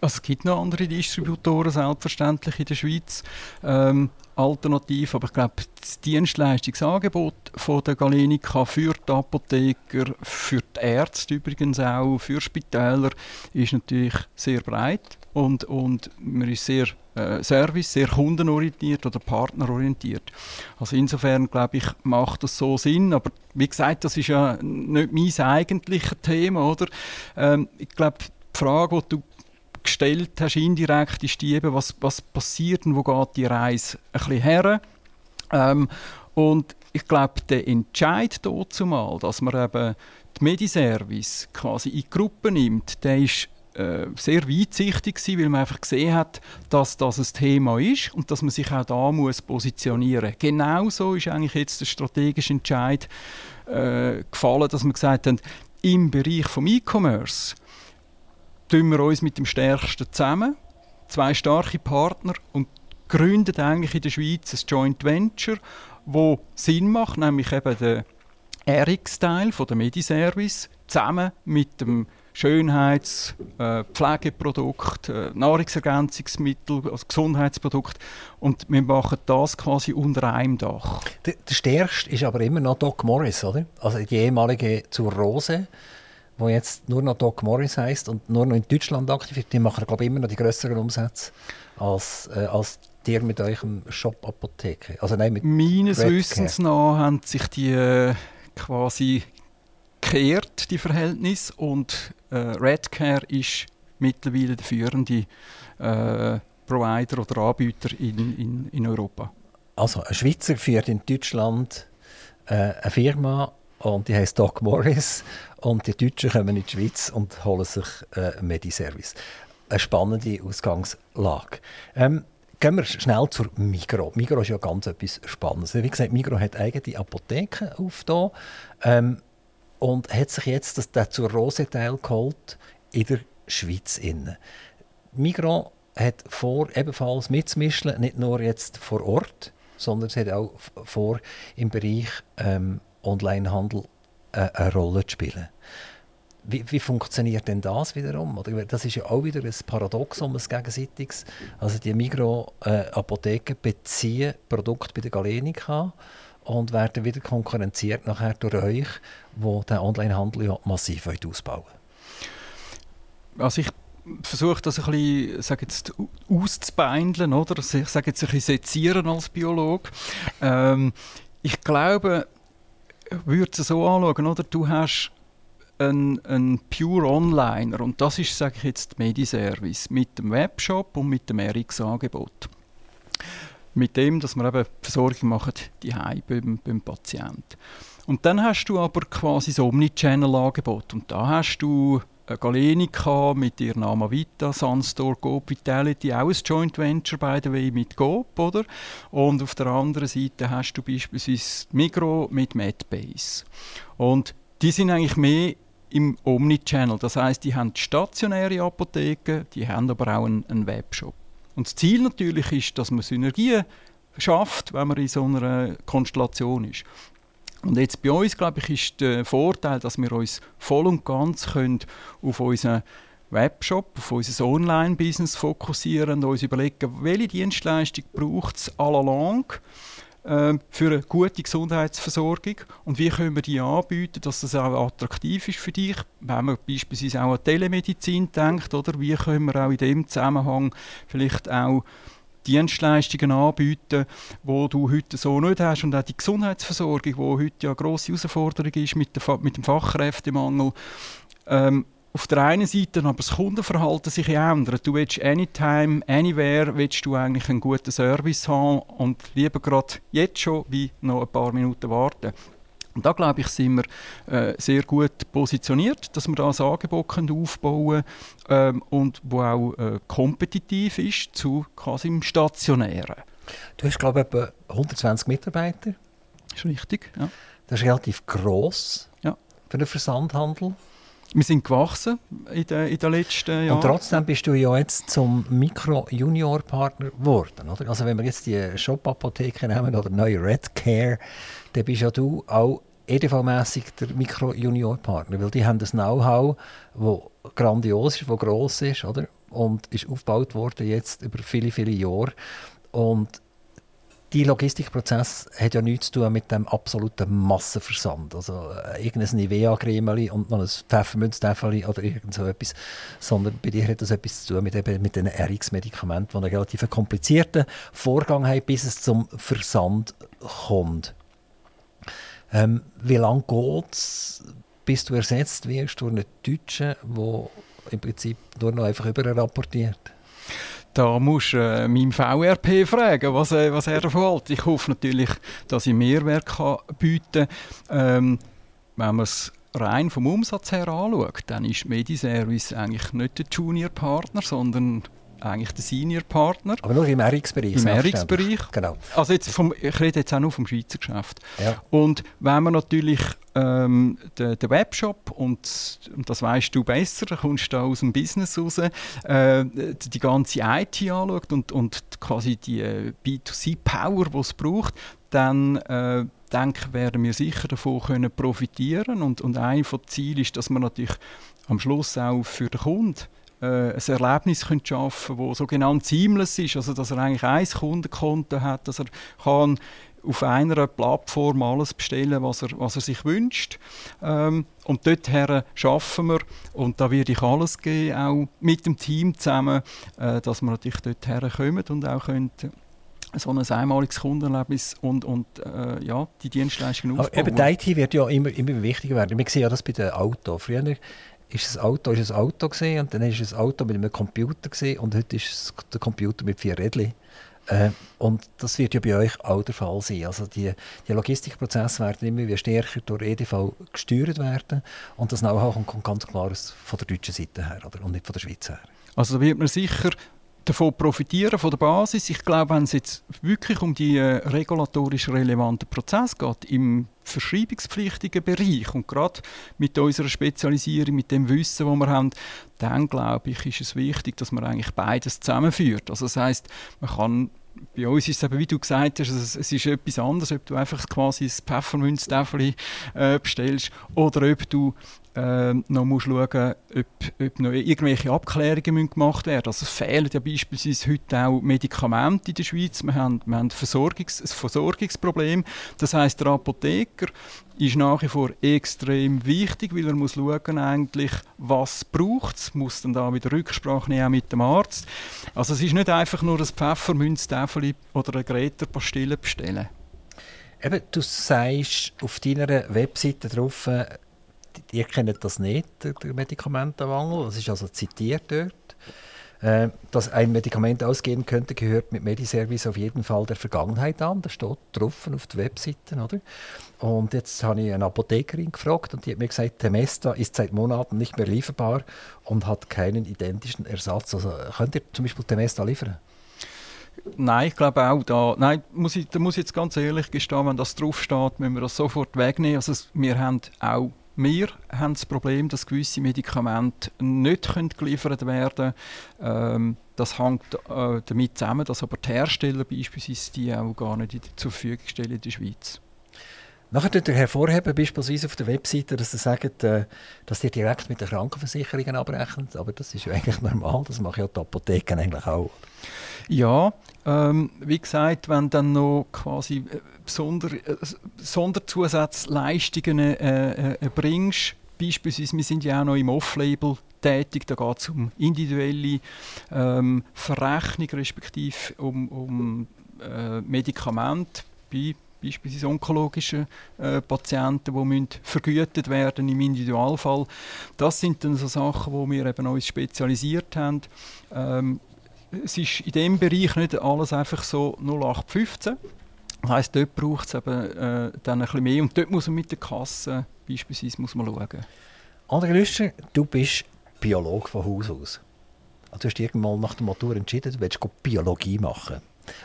Also es gibt noch andere Distributoren, selbstverständlich in der Schweiz. Ähm, alternativ, aber ich glaube, das Dienstleistungsangebot von der Galenica für die Apotheker, für die Ärzte übrigens auch, für Spitäler, ist natürlich sehr breit und, und man ist sehr äh, Service, sehr kundenorientiert oder partnerorientiert. Also insofern glaube ich, macht das so Sinn, aber wie gesagt, das ist ja nicht mein eigentliches Thema, oder? Ähm, ich glaube, die Frage, die du gestellt hast, indirekt, ist die eben, was, was passiert und wo geht die Reise ein bisschen her. Ähm, und ich glaube, der Entscheid dazu mal, dass man eben die Mediservice quasi in Gruppen nimmt, der ist äh, sehr weitsichtig gewesen, weil man einfach gesehen hat, dass das ein Thema ist und dass man sich auch da muss positionieren. Genauso ist eigentlich jetzt der strategische Entscheid äh, gefallen, dass man gesagt hat, im Bereich vom E-Commerce tun wir uns mit dem Stärksten zusammen, zwei starke Partner und gründet eigentlich in der Schweiz ein Joint Venture, wo Sinn macht, nämlich eben der RX-Teil von der Mediservice zusammen mit dem Schönheits-, äh, Pflegeprodukt, äh, Nahrungsergänzungsmittel, also Gesundheitsprodukt. Und wir machen das quasi unter einem Dach. Der, der stärkste ist aber immer noch Doc Morris, oder? Also die ehemalige zur Rose wo jetzt nur noch Doc Morris heißt und nur noch in Deutschland aktiv ist, die machen glaube ich immer noch die größeren Umsätze als, äh, als dir mit eurem Shop Apotheke. Also nein, mit Meines Wissens nach haben sich die äh, quasi gekehrt, die Verhältnisse und äh, Redcare ist mittlerweile der führende äh, Provider oder Anbieter in, in, in Europa. Also ein Schweizer führt in Deutschland äh, eine Firma und die heißt Doc Morris und die Deutschen kommen in die Schweiz und holen sich äh, Mediservice. Eine spannende Ausgangslage. Ähm, gehen wir schnell zur Migro. Migro ist ja ganz etwas Spannendes. Wie gesagt, Migro hat eigene Apotheken aufgetan ähm, und hat sich jetzt das, das zur Rose-Teil geholt in der Schweiz. Innen. Migro hat vor, ebenfalls mitzumischen, nicht nur jetzt vor Ort, sondern es hat auch vor im Bereich ähm, Onlinehandel eine, eine Rolle zu spielen. Wie, wie, funktioniert denn das wiederum? Das ist ja auch wieder ein Paradoxon, ein gegenseitiges. Also die Migro-Apotheken äh, beziehen Produkte bei der Galenica und werden wieder konkurrenziert nachher durch euch, wo der Onlinehandel ja massiv ausbauen Also ich versuche das ein bisschen sage jetzt, auszubeindeln, oder? Ich sage jetzt ein bisschen sezieren als Biologe. Ähm, ich glaube, würde es so anschauen, oder? Du hast einen, einen Pure Onliner und das ist, sage ich jetzt, Mediservice mit dem Webshop und mit dem RX-Angebot. Mit dem, dass wir eben Versorgung machen, die beim, beim Patienten. Und dann hast du aber quasi so Omnichannel-Angebot und da hast du Galenica mit ihrem Namen Vita, Sunstore, Coop Vitality, auch ein Joint Venture by the way mit Coop, oder? Und auf der anderen Seite hast du beispielsweise Migro mit Medbase. Und die sind eigentlich mehr im Omnichannel. Das heißt, die haben stationäre Apotheken, die haben aber auch einen, einen Webshop. Und das Ziel natürlich ist, dass man Synergien schafft, wenn man in so einer Konstellation ist. Und jetzt bei uns, glaube ich, ist der Vorteil, dass wir uns voll und ganz können auf unseren Webshop, auf unser Online-Business fokussieren und uns überlegen, welche Dienstleistung braucht es langue äh, für eine gute Gesundheitsversorgung und wie können wir die anbieten, dass das auch attraktiv ist für dich, wenn man beispielsweise auch an Telemedizin denkt, oder? Wie können wir auch in dem Zusammenhang vielleicht auch Dienstleistungen anbieten, wo du heute so nicht hast und auch die Gesundheitsversorgung, wo heute ja eine grosse Herausforderung ist mit, der, mit dem Fachkräftemangel. Ähm, auf der einen Seite aber das Kundenverhalten sich ändert. Du willst anytime, anywhere, willst du eigentlich einen guten Service haben und lieber gerade jetzt schon wie noch ein paar Minuten warten. Und da glaube ich, sind wir äh, sehr gut positioniert, dass wir da ein Angebot können aufbauen können ähm, und wo auch äh, kompetitiv ist zu quasi im Stationären. Du hast glaube ich etwa 120 Mitarbeiter. Das ist richtig, ja. Das ist relativ gross ja. für den Versandhandel. Wir sind gewachsen in den, in den letzten Jahren. Und trotzdem bist du ja jetzt zum Mikro-Junior-Partner geworden. Oder? Also wenn wir jetzt die Shop-Apotheke nehmen oder neue Red Care, dann bist ja du auch EDV-mässig der Mikro-Junior-Partner, weil die haben das Know-how, das grandios ist, das gross ist, oder? und ist aufgebaut worden jetzt über viele, viele Jahre. Und die Logistikprozess hat ja nichts zu tun mit dem absoluten Massenversand. Also äh, irgendein Nivea-Cremeli und noch ein Pfeffermünztäfeli oder irgend so etwas. Sondern bei dir hat das etwas zu tun mit, eben, mit den RX-Medikamenten, die einen relativ komplizierten Vorgang haben, bis es zum Versand kommt. Ähm, wie lange geht es, bis du ersetzt wirst durch einen Deutschen, der im Prinzip nur noch einfach überrapportiert? Da musst du äh, meinem VRP fragen, was, äh, was er davon hält. Ich hoffe natürlich, dass ich Mehrwert kann bieten kann. Ähm, wenn man es rein vom Umsatz her anschaut, dann ist Mediservice eigentlich nicht der Junior-Partner, sondern eigentlich der Senior-Partner. Aber nur im RX-Bereich. Im RX-Bereich. Genau. Also jetzt vom, ich rede jetzt auch nur vom Schweizer Geschäft. Ja. Und wenn man natürlich ähm, den, den, Webshop und, und, das weißt du besser, kommst du aus dem Business raus, äh, die ganze IT anschaut und, und quasi die äh, B2C-Power, die es braucht, dann äh, denke, werden wir sicher davon können profitieren und, und ein von Zielen ist, dass man natürlich am Schluss auch für den Kunden äh, ein Erlebnis schaffen können, das sogenannt seamless ist, also dass er eigentlich ein Kundenkonto hat, dass er kann auf einer Plattform alles bestellen, was er, was er sich wünscht. Ähm, und dorthin schaffen wir, und da werde ich alles geben, auch mit dem Team zusammen, äh, dass wir natürlich dorthin kommen und auch können so ein einmaliges Kundenerlebnis und, und äh, ja, die Dienstleistungen aufbauen. Aber eben die IT wird ja immer, immer wichtiger werden. Wir sehen ja das bei den Autos. Früher ist das Auto ist ein Auto gesehen und dann ist es ein Auto mit einem Computer gesehen und heute ist es der Computer mit vier Rädchen. Äh, und das wird ja bei euch auch der Fall sein. Also die, die Logistikprozesse werden immer stärker durch EDV gesteuert werden und das Know-how kommt ganz klar von der deutschen Seite her oder? und nicht von der Schweiz her. Also da wird man sicher davon profitieren, von der Basis. Ich glaube, wenn es jetzt wirklich um die äh, regulatorisch relevanten Prozesse geht, im verschreibungspflichtigen Bereich und gerade mit unserer Spezialisierung, mit dem Wissen, das wir haben, dann glaube ich, ist es wichtig, dass man eigentlich beides zusammenführt. Also das heißt, man kann bei uns ist es eben, wie du gesagt hast, es, ist etwas anderes, ob du einfach quasi ein Pfeffermünztäfel äh, bestellst oder ob du äh, noch musst schauen ob, ob noch irgendwelche Abklärungen gemacht werden Also es fehlen ja beispielsweise heute auch Medikamente in der Schweiz. Wir haben, wir haben Versorgungs-, ein Versorgungsproblem. Das heißt der Apotheker ist nach wie vor extrem wichtig, weil er muss schauen eigentlich, was braucht es, muss dann da wieder Rücksprache nehmen mit dem Arzt. Also es ist nicht einfach nur ein Pfeffermünztäfel oder eine Greta-Pastille bestellen. Eben, du sagst auf deiner Webseite drauf, äh, ihr kennt das nicht, der Medikamentenmangel, das ist also zitiert dort. Äh, dass ein Medikament ausgehen könnte, gehört mit Mediservice auf jeden Fall der Vergangenheit an. Das steht drauf auf der Webseite. Oder? Und jetzt habe ich eine Apothekerin gefragt und die hat mir gesagt, Temesta ist seit Monaten nicht mehr lieferbar und hat keinen identischen Ersatz. Also könnt ihr zum Beispiel Temesta liefern? Nein, ich glaube auch da. Nein, muss ich, da muss ich jetzt ganz ehrlich gestehen, wenn das draufsteht, müssen wir das sofort wegnehmen. Also wir haben auch wir haben das Problem, dass gewisse Medikamente nicht geliefert werden können. Ähm, das hängt äh, damit zusammen, dass aber die Hersteller beispielsweise die auch gar nicht zur Verfügung stellen in der Schweiz. Nachher tut ihr hervorheben, beispielsweise auf der Webseite, dass ihr sagt, äh, dass ihr direkt mit den Krankenversicherungen abrechnet. Aber das ist ja eigentlich normal, das machen ja die Apotheken eigentlich auch. Ja, ähm, wie gesagt, wenn dann noch quasi äh, Sonder, äh, Sonderzusatzleistungen äh, äh, bringst, beispielsweise, wir sind ja auch noch im Off-Label tätig, da geht es um individuelle ähm, Verrechnung, respektive um, um äh, Medikamente bei beispielsweise onkologischen äh, Patienten, die müssen vergütet werden im Individualfall. Das sind dann so Sachen, wo wir eben uns spezialisiert haben. Ähm, es ist in diesem Bereich nicht alles einfach so 0815. Das heisst, dort braucht es eben äh, dann ein bisschen mehr und dort muss man mit der Kasse beispielsweise muss man schauen. André Lüscher, du bist Biologe von Haus aus. Also du hast irgendwann nach der Matur entschieden, du willst Biologie machen.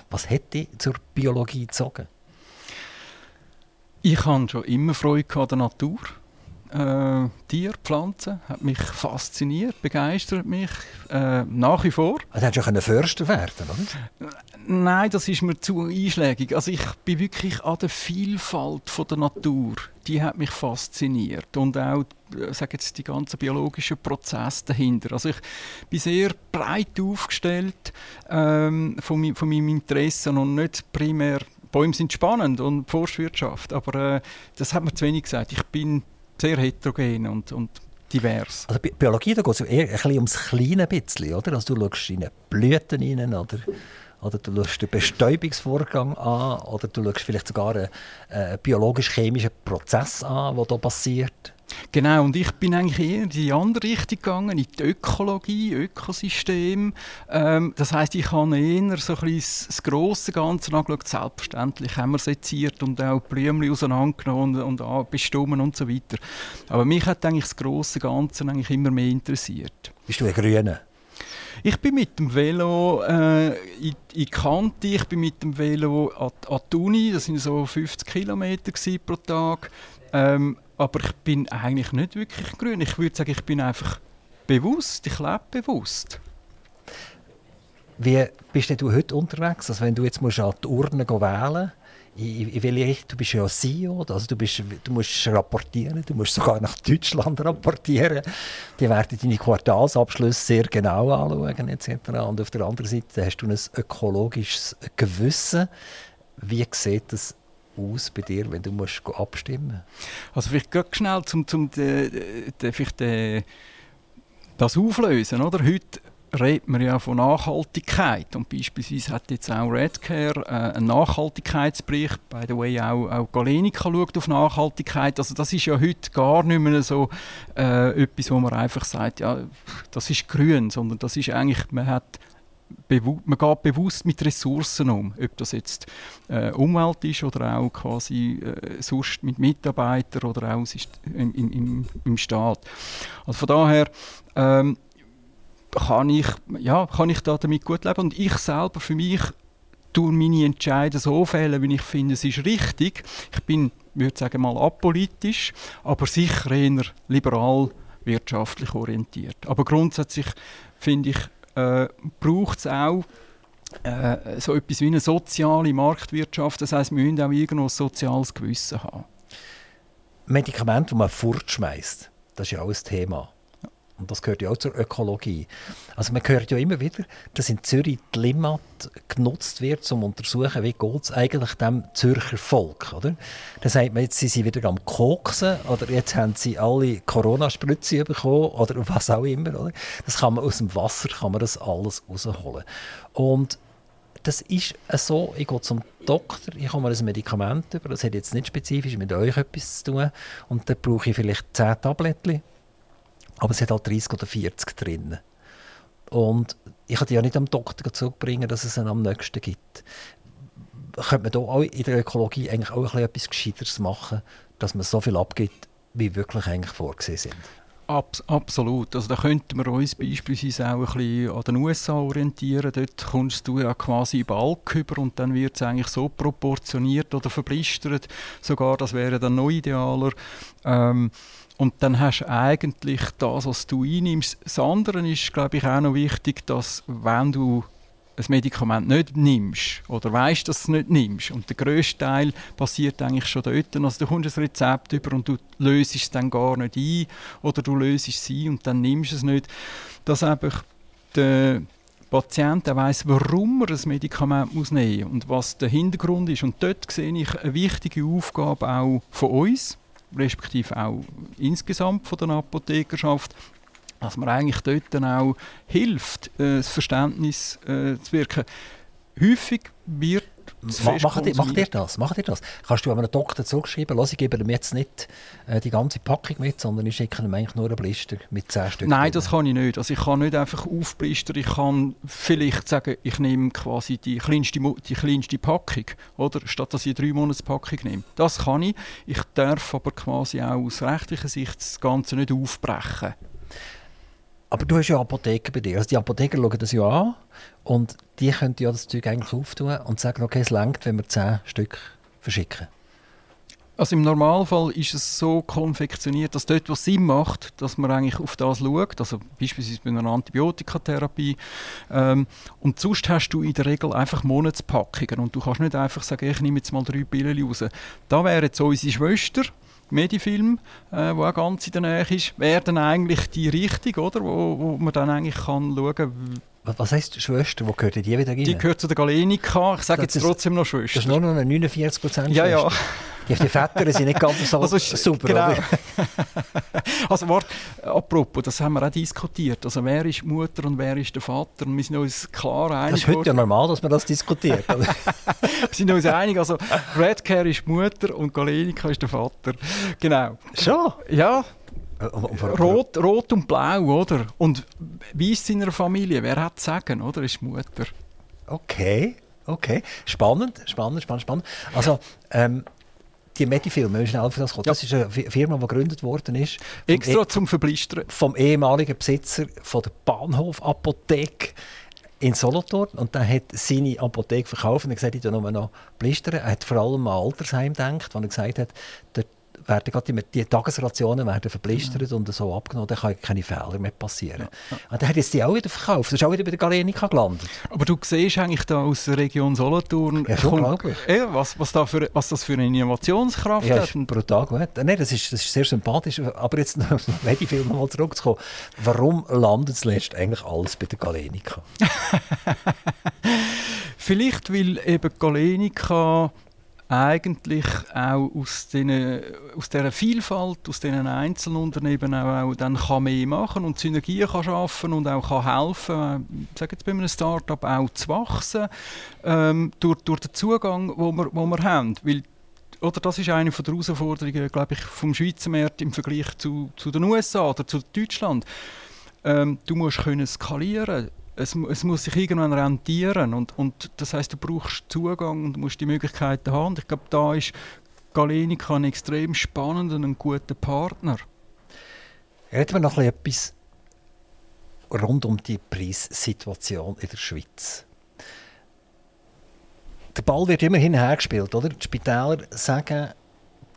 Was hat dich zur Biologie gezogen? Ich hatte schon immer Freude an der Natur. Äh, Tiere, Pflanzen, hat mich fasziniert, begeistert mich äh, nach wie vor. Also hättest du einen Förster werden, oder? Nein, das ist mir zu einschlägig. Also ich bin wirklich an der Vielfalt von der Natur. Die hat mich fasziniert und auch äh, sage jetzt die ganzen biologischen Prozesse dahinter. Also ich bin sehr breit aufgestellt ähm, von, von meinem Interesse und nicht primär Bäume sind spannend und Forstwirtschaft, aber äh, das hat mir zu wenig gesagt. Ich bin sehr heterogen und, und divers. Also Biologie, da geht es eher ein bisschen ums kleine bisschen, oder? Also du schaust in Blüten rein, oder, oder du schaust den Bestäubungsvorgang an, oder du schaust vielleicht sogar einen, einen biologisch-chemischen Prozess an, der hier passiert. Genau, und ich bin eigentlich eher in die andere Richtung gegangen, in die Ökologie, Ökosystem. Ähm, das heißt, ich habe eher so ein bisschen das grosse Ganze angeschaut. Selbstverständlich haben wir seziert und auch Blümchen auseinandergenommen und, und bestimmen und so weiter. Aber mich hat eigentlich das grosse Ganze eigentlich immer mehr interessiert. Bist du ein Grüner? Ich bin mit dem Velo äh, in, in Kante, ich bin mit dem Velo an, an die Uni, das sind so 50 Kilometer pro Tag. Ähm, aber ich bin eigentlich nicht wirklich grün. Ich würde sagen, ich bin einfach bewusst, ich lebe bewusst. Wie bist du heute unterwegs? Also wenn du jetzt musst an die Urne wählen in, welche Richtung? Du bist ja CEO, also du, bist, du musst rapportieren, du musst sogar nach Deutschland rapportieren. Die werden deine Quartalsabschlüsse sehr genau anschauen etc. Und auf der anderen Seite hast du ein ökologisches Gewissen. Wie sieht das aus bei dir, wenn du musst abstimmen Also vielleicht ganz schnell, um zum de, de, vielleicht de, das auflösen. Oder? Heute redet man ja von Nachhaltigkeit. Und beispielsweise hat jetzt auch Redcare äh, einen Nachhaltigkeitsbericht, by the way auch, auch Galenica schaut auf Nachhaltigkeit, also das ist ja heute gar nicht mehr so äh, etwas, wo man einfach sagt, ja, das ist grün, sondern das ist eigentlich, man hat man geht bewusst mit Ressourcen um, ob das jetzt äh, Umwelt ist oder auch quasi äh, sonst mit Mitarbeitern oder auch im, im, im Staat. Also von daher ähm, kann ich, ja, kann ich da damit gut leben und ich selber für mich tue meine Entscheidungen so fällen, wie ich finde, es ist richtig. Ich bin, würde sagen mal apolitisch, aber sicher eher liberal wirtschaftlich orientiert. Aber grundsätzlich finde ich äh, braucht es auch äh, so etwas wie eine soziale Marktwirtschaft. Das heißt, wir müssen auch irgendwo ein soziales Gewissen haben. Medikamente, die man fortschmeißt, das ist ja auch ein Thema. Und das gehört ja auch zur Ökologie. Also man hört ja immer wieder, dass in Zürich die Limmat genutzt wird, um zu untersuchen, wie es eigentlich dem Zürcher Volk. Oder? Dann sagt man, jetzt sind sie wieder am Koksen oder jetzt haben sie alle Corona-Spritze bekommen oder was auch immer. Oder? Das kann man aus dem Wasser kann man das alles rausholen. Und das ist so, ich gehe zum Doktor, ich habe mir ein Medikament über, das hat jetzt nicht spezifisch mit euch etwas zu tun und dann brauche ich vielleicht 10 Tabletten aber es hat halt 30 oder 40 drin. Und ich kann die ja nicht am Doktor zurückbringen, dass es einen am nächsten gibt. Könnte man da auch in der Ökologie eigentlich auch etwas Gescheiteres machen, dass man so viel abgibt, wie wirklich eigentlich vorgesehen sind? Abs absolut. Also da könnten wir uns beispielsweise auch ein bisschen an den USA orientieren. Dort kommst du ja quasi Balk über und dann wird es eigentlich so proportioniert oder verblistert. Sogar das wäre dann noch idealer. Ähm, und dann hast du eigentlich das, was du einnimmst. Das andere ist, glaube ich, auch noch wichtig, dass wenn du ein Medikament nicht nimmst oder weißt, dass du es nicht nimmst und der grösste Teil passiert eigentlich schon dort, also du kommst ein Rezept über und du löst es dann gar nicht ein oder du löst es ein und dann nimmst du es nicht, dass einfach der Patient weiß, warum er ein Medikament muss nehmen muss und was der Hintergrund ist. Und dort sehe ich eine wichtige Aufgabe auch von uns, respektive auch insgesamt von der Apothekerschaft, dass man eigentlich dort dann auch hilft, äh, das Verständnis äh, zu wirken. Häufig wird Macht ihr, macht ihr das? Macht ihr das? Kannst du einem Doktor zurückschreiben, ich gebe ihm jetzt nicht äh, die ganze Packung mit, sondern ich schicke ihm eigentlich nur einen Blister mit 10 Stück? Nein, das kann ich nicht. Also ich kann nicht einfach aufblistern. Ich kann vielleicht sagen, ich nehme quasi die kleinste, die kleinste Packung, oder? statt dass ich eine 3 Monats Packung nehme. Das kann ich. Ich darf aber quasi auch aus rechtlicher Sicht das Ganze nicht aufbrechen. Aber du hast ja Apotheken bei dir. Also die Apotheker schauen das ja an und die können ja das Zeug eigentlich auftun und sagen, okay, es längt, wenn wir 10 Stück verschicken. Also im Normalfall ist es so konfektioniert, dass dort, was Sinn macht, dass man eigentlich auf das schaut, also beispielsweise bei einer Antibiotikatherapie. Ähm, und sonst hast du in der Regel einfach Monatspackungen und du kannst nicht einfach sagen, ich nehme jetzt mal drei Pillen raus. Da wäre jetzt unsere Schwester, Medifilm, äh, wo auch ganz in der Nähe ist, wäre dann eigentlich die Richtung, oder? Wo, wo man dann eigentlich kann schauen kann, was heisst Schwester? Wo gehört die wieder rein? Die gehört zu der Galenika. Ich sage jetzt trotzdem noch Schwester. Das ist nur noch eine 49 Prozent Ja, ja. Die, die Väter sind nicht ganz so also, super, genau. also warte, apropos, das haben wir auch diskutiert. Also wer ist Mutter und wer ist der Vater? Und wir sind uns klar einig. Das ist heute ja normal, dass man das diskutiert. wir sind uns einig. Also Redcare ist Mutter und Galenika ist der Vater. Genau. Schon? Ja. Äh, rot, rot und blau, oder? Und wie ist es in einer Familie? Wer hat sagen, oder? Ist Mutter. Okay, okay. Spannend, spannend, spannend, spannend. Also, ähm, die Medifilm, wir schnell für das kommen, ja. das ist eine Firma, die gegründet worden ist. Extra e zum Verblistern. Vom ehemaligen Besitzer von der Bahnhof-Apotheke in Solothurn und der hat seine Apotheke verkauft und hat gesagt, ich nur noch blistern. Er hat vor allem an Altersheim gedacht, wo er gesagt hat, dort werden gerade die, die Tagesrationen werden verblistert ja. und so abgenommen, dann können keine Fehler mehr passieren. Ja. Und dann hat jetzt die auch wieder verkauft, das ist auch wieder bei der Galenica gelandet. Aber du siehst eigentlich da aus der Region Solothurn, ja, kommt, ja, was, was, da für, was das für eine Innovationskraft ja, hat. Ja, brutal gut. Nein, das ist, das ist sehr sympathisch, aber jetzt noch die Film mal zurückzukommen. Warum landet zuletzt eigentlich alles bei der Galenica? Vielleicht, weil eben Galenica eigentlich auch aus, den, aus dieser Vielfalt, aus diesen Einzelunternehmen auch, auch dann kann mehr machen und Synergien kann schaffen und auch kann helfen, äh, sage jetzt bei einem Startup auch zu wachsen ähm, durch, durch den Zugang, wo wir, wo wir haben, weil oder das ist eine der Herausforderungen, glaube ich, vom Schweizer Markt im Vergleich zu, zu den USA oder zu Deutschland. Ähm, du musst können skalieren es, es, muss sich irgendwann rentieren und, und das heißt, du brauchst Zugang und musst die Möglichkeiten haben. Und ich glaube, da ist Galenica ein extrem spannender und guter Partner. Reden wir noch etwas rund um die Preissituation in der Schweiz. Der Ball wird immerhin hergespielt, oder? Die Spitäler sagen,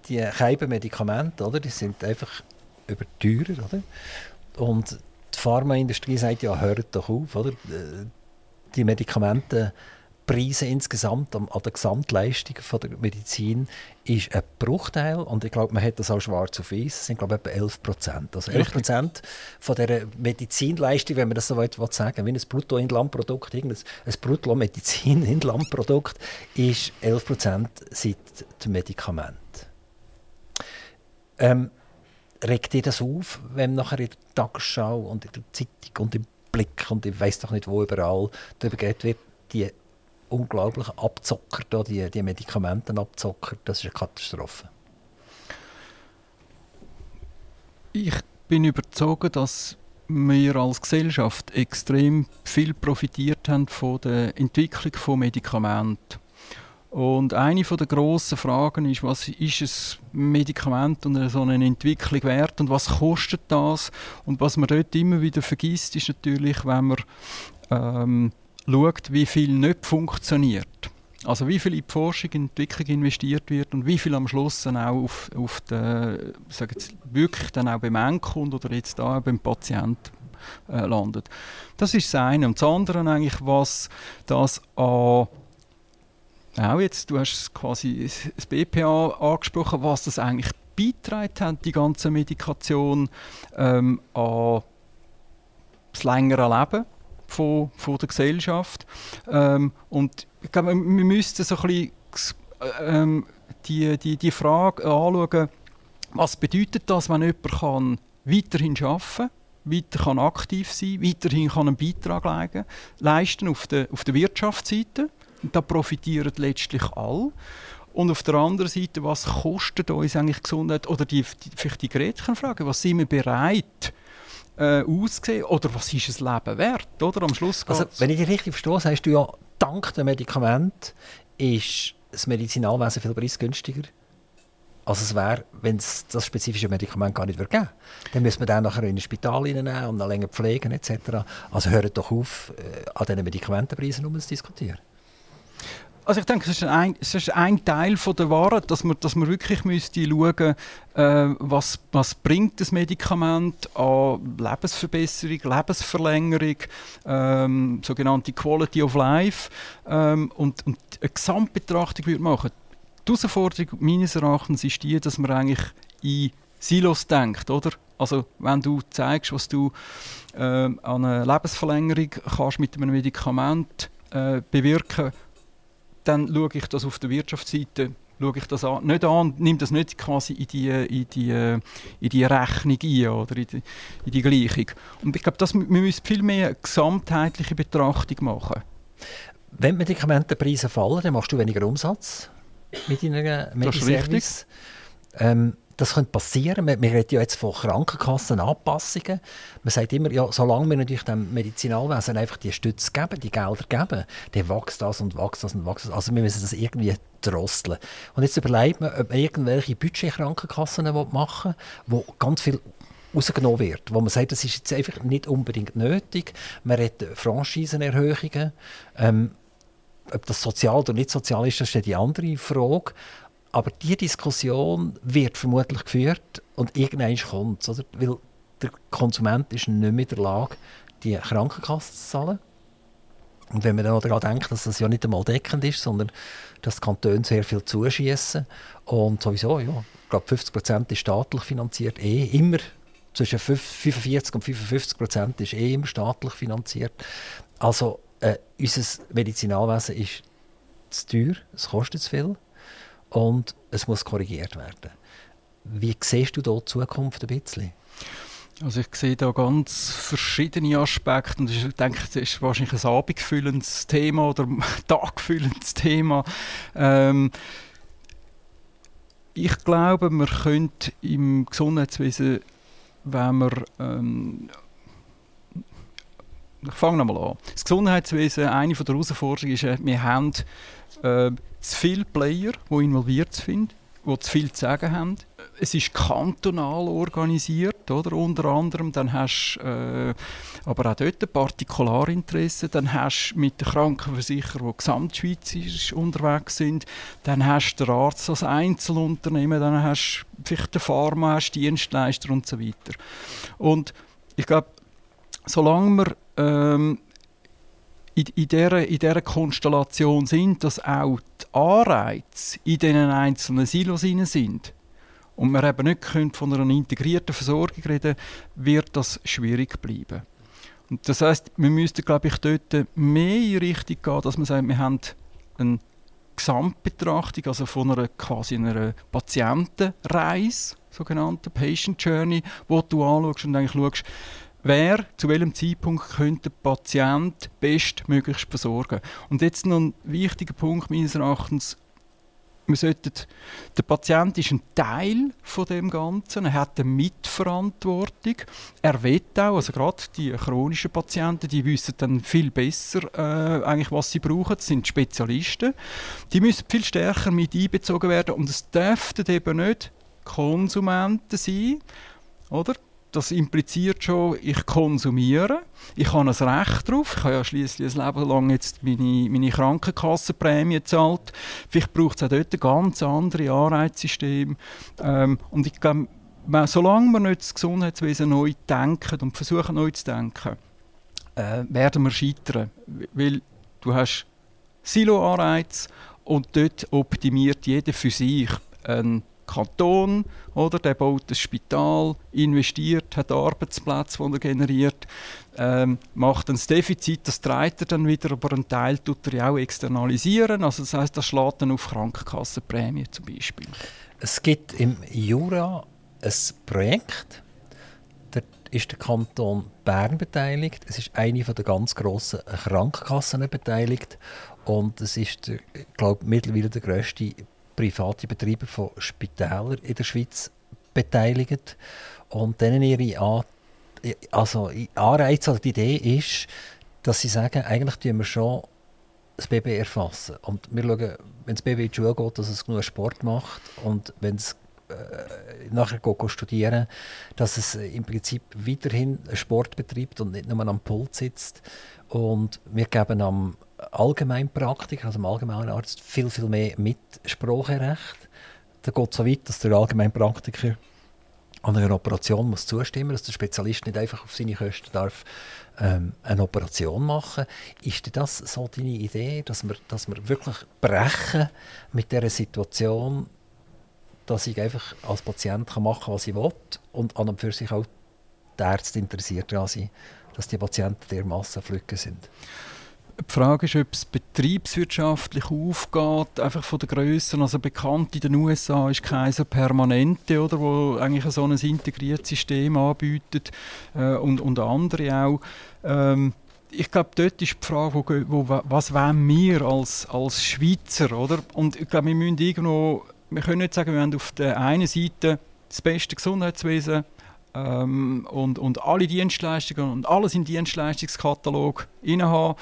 die Medikamente, oder? Die sind einfach überteurer, oder? Und die Pharmaindustrie sagt ja, hört doch auf, oder? Die Medikamentenpreise insgesamt an der Gesamtleistung von der Medizin ist ein Bruchteil und ich glaube, man hat das auch schwarz auf weiß, sind glaube ich etwa 11 Prozent. Also 11 Prozent von der Medizinleistung, wenn man das so weit sagen wie ein Bruttoinlandprodukt, ein Brutto-Medizin-Inlandprodukt ist 11 Prozent sind die Medikamente. Ähm, regt dir das auf, wenn nachher in der Tagesschau und in der Zeitung und im Blick und ich weiß doch nicht wo überall darüber geht wird, die unglaublichen Abzocker, da, die, die Medikamentenabzocker, das ist eine Katastrophe. Ich bin überzeugt, dass wir als Gesellschaft extrem viel profitiert haben von der Entwicklung von Medikamenten. Und eine der grossen Fragen ist, was ist ein Medikament und so eine Entwicklung wert und was kostet das? Und was man dort immer wieder vergisst, ist natürlich, wenn man ähm, schaut, wie viel nicht funktioniert. Also wie viel in die Forschung und Entwicklung investiert wird und wie viel am Schluss dann auch auf, auf den, sag jetzt, wirklich dann auch beim Endkunden oder jetzt da beim Patienten äh, landet. Das ist das eine. Und das andere eigentlich, was das an auch jetzt, du hast quasi das BPA angesprochen, was das eigentlich beitragen hat, die ganze Medikation ähm, an das längere Leben von, von der Gesellschaft. Ähm, und ich glaube, wir müssten so ein bisschen ähm, die, die, die Frage anschauen, was bedeutet das, wenn jemand kann weiterhin arbeiten kann, weiter kann aktiv sein weiterhin kann einen Beitrag leisten auf der, auf der Wirtschaftsseite. Da profitieren letztlich alle. Und auf der anderen Seite, was kostet uns eigentlich Gesundheit? Oder die, die, vielleicht die Gretchenfrage, was sind wir bereit äh, auszusehen? Oder was ist das Leben wert? Oder? Am Schluss also, wenn ich dich richtig verstehe, sagst du ja, dank dem Medikament ist das Medizinalwesen viel preisgünstiger als es wäre, wenn es das spezifische Medikament gar nicht geben würde. Dann müsste man den nachher in ein Spital nehmen und dann länger pflegen etc. Also hört doch auf, äh, an diesen Medikamentenpreisen um zu diskutieren. Also ich denke, es ist ein, es ist ein Teil von der Wahrheit, dass man, dass man wirklich müsste schauen äh, was, was bringt das Medikament an Lebensverbesserung, Lebensverlängerung, ähm, sogenannte Quality of Life ähm, und, und eine Gesamtbetrachtung würde machen. Die Herausforderung meines Erachtens ist die, dass man eigentlich in Silos denkt, oder? Also wenn du zeigst, was du äh, an einer Lebensverlängerung kannst mit einem Medikament äh, bewirken dann schaue ich das auf der Wirtschaftsseite schaue ich das an, nicht an, nehme das nicht quasi in die, in die, in die Rechnung ein oder in die, in die Gleichung. Und ich glaube, wir müssen viel mehr eine gesamtheitliche Betrachtung machen. Wenn Medikamentenpreise fallen, dann machst du weniger Umsatz mit deinen Mediservice. Ähm, das könnte passieren. Wir, wir reden ja jetzt von Krankenkassenanpassungen. Man sagt immer, ja, solange wir natürlich dem Medizinalwesen einfach die Stütze geben, die Gelder geben, dann wächst das und wächst das und wächst das. Also wir müssen das irgendwie drosseln. Und jetzt überlegt man, ob man irgendwelche Budgetkrankenkassen machen will, wo ganz viel rausgenommen wird, wo man sagt, das ist jetzt einfach nicht unbedingt nötig. Man redet Franchisenerhöhungen. Ähm, ob das sozial oder nicht sozial ist, das ist die andere Frage. Aber diese Diskussion wird vermutlich geführt und irgendwann kommt es. Weil der Konsument ist nicht mehr in der Lage, die Krankenkasse zu zahlen. Und wenn man dann daran denkt, dass das ja nicht einmal deckend ist, sondern dass die Kantone sehr viel zuschießen und sowieso, ja, ich glaube 50 Prozent ist staatlich finanziert, eh immer zwischen 45 und 55 Prozent ist eh immer staatlich finanziert. Also äh, unser Medizinalwesen ist zu teuer, es kostet zu viel und es muss korrigiert werden. Wie siehst du da die Zukunft ein bisschen? Also ich sehe da ganz verschiedene Aspekte und ich denke, das ist wahrscheinlich ein abendfüllendes Thema oder tagfüllendes Thema. Ähm, ich glaube, man könnte im Gesundheitswesen, wenn man ähm, ich fange nochmal an. Das Gesundheitswesen, eine der Herausforderungen ist, wir haben äh, zu viele Player, die involviert sind, die zu viel zu sagen haben. Es ist kantonal organisiert, oder? unter anderem. Dann hast äh, aber auch dort Partikularinteressen. Dann hast du mit den Krankenversicherern, die gesamtschweizerisch unterwegs sind. Dann hast du den Arzt als Einzelunternehmen. Dann hast du vielleicht den Pharma, hast Dienstleister und so weiter. Und ich glaube, solange wir ähm, in, in, dieser, in dieser Konstellation sind, dass auch die Anreize in diesen einzelnen Silos sind und wir eben nicht von einer integrierten Versorgung reden wird das schwierig bleiben. Und das heißt, wir müssten, glaube ich, dort mehr in Richtung gehen, dass man sagt, wir haben eine Gesamtbetrachtung, also von einer quasi einer Patientenreise, sogenannte Patient Journey, wo du anschaust und eigentlich schaust, wer zu welchem Zeitpunkt könnte der Patient bestmöglichst versorgen. Und jetzt noch ein wichtiger Punkt meines Erachtens, wir sollten, der Patient ist ein Teil von dem Ganzen, er hat eine Mitverantwortung. Er will auch, also gerade die chronischen Patienten, die wissen dann viel besser, äh, eigentlich, was sie brauchen, das sind Spezialisten. Die müssen viel stärker mit einbezogen werden und es dürften eben nicht Konsumenten sein, oder? Das impliziert schon, ich konsumiere, ich habe ein Recht darauf, ich habe ja schließlich ein Leben lang jetzt meine, meine Krankenkassenprämie gezahlt. Vielleicht braucht es auch dort ein ganz anderes Anreizsystem. Ähm, und ich glaube, solange wir nicht das Gesundheitswesen neu denken und versuchen neu zu denken, äh, werden wir scheitern. Weil du hast Silo-Anreize und dort optimiert jeder für sich. Ein Kanton, oder, der baut ein Spital, investiert, hat Arbeitsplätze, die er generiert, ähm, macht ein Defizit, das trägt er dann wieder, aber einen Teil tut er ja auch externalisieren. Also das heißt, das schlägt dann auf Krankenkassenprämie zum Beispiel. Es gibt im Jura ein Projekt, da ist der Kanton Bern beteiligt. Es ist eine der ganz grossen Krankenkassen beteiligt und es ist, glaube mittlerweile der grösste private Betreiber von Spitälern in der Schweiz beteiligt. Und denen ihre An also Anreiz oder die Idee ist, dass sie sagen, eigentlich tun wir schon das Baby erfassen. Und wir schauen, wenn das Baby in die Schule geht, dass es genug Sport macht und wenn es äh, nachher geht, studieren dass es im Prinzip weiterhin Sport betreibt und nicht nur am Pult sitzt. Und wir geben am Allgemeinpraktiker, also dem Allgemeinarzt, viel, viel mehr Mitspracherecht. Da geht es so weit, dass der Allgemeinpraktiker an einer Operation muss zustimmen, dass der Spezialist nicht einfach auf seine Kosten darf ähm, eine Operation machen. Ist das so deine Idee, dass wir, dass wir wirklich brechen mit der Situation, dass ich einfach als Patient kann machen kann, was ich will und an und für sich auch die Ärzte interessiert daran sind, dass die Patienten dermassen flücken sind? Die Frage ist, ob es betriebswirtschaftlich aufgeht, einfach von der Größe. Also bekannt in den USA ist Kaiser Permanente, oder, wo eigentlich so ein integriertes System anbietet äh, und, und andere auch. Ähm, ich glaube, dort ist die Frage, wo, wo, was wollen wir als, als Schweizer, oder? Und ich glaube, wir müssen irgendwo, wir können nicht sagen, wir haben auf der einen Seite das beste Gesundheitswesen ähm, und, und alle Dienstleistungen und alles im Dienstleistungskatalog haben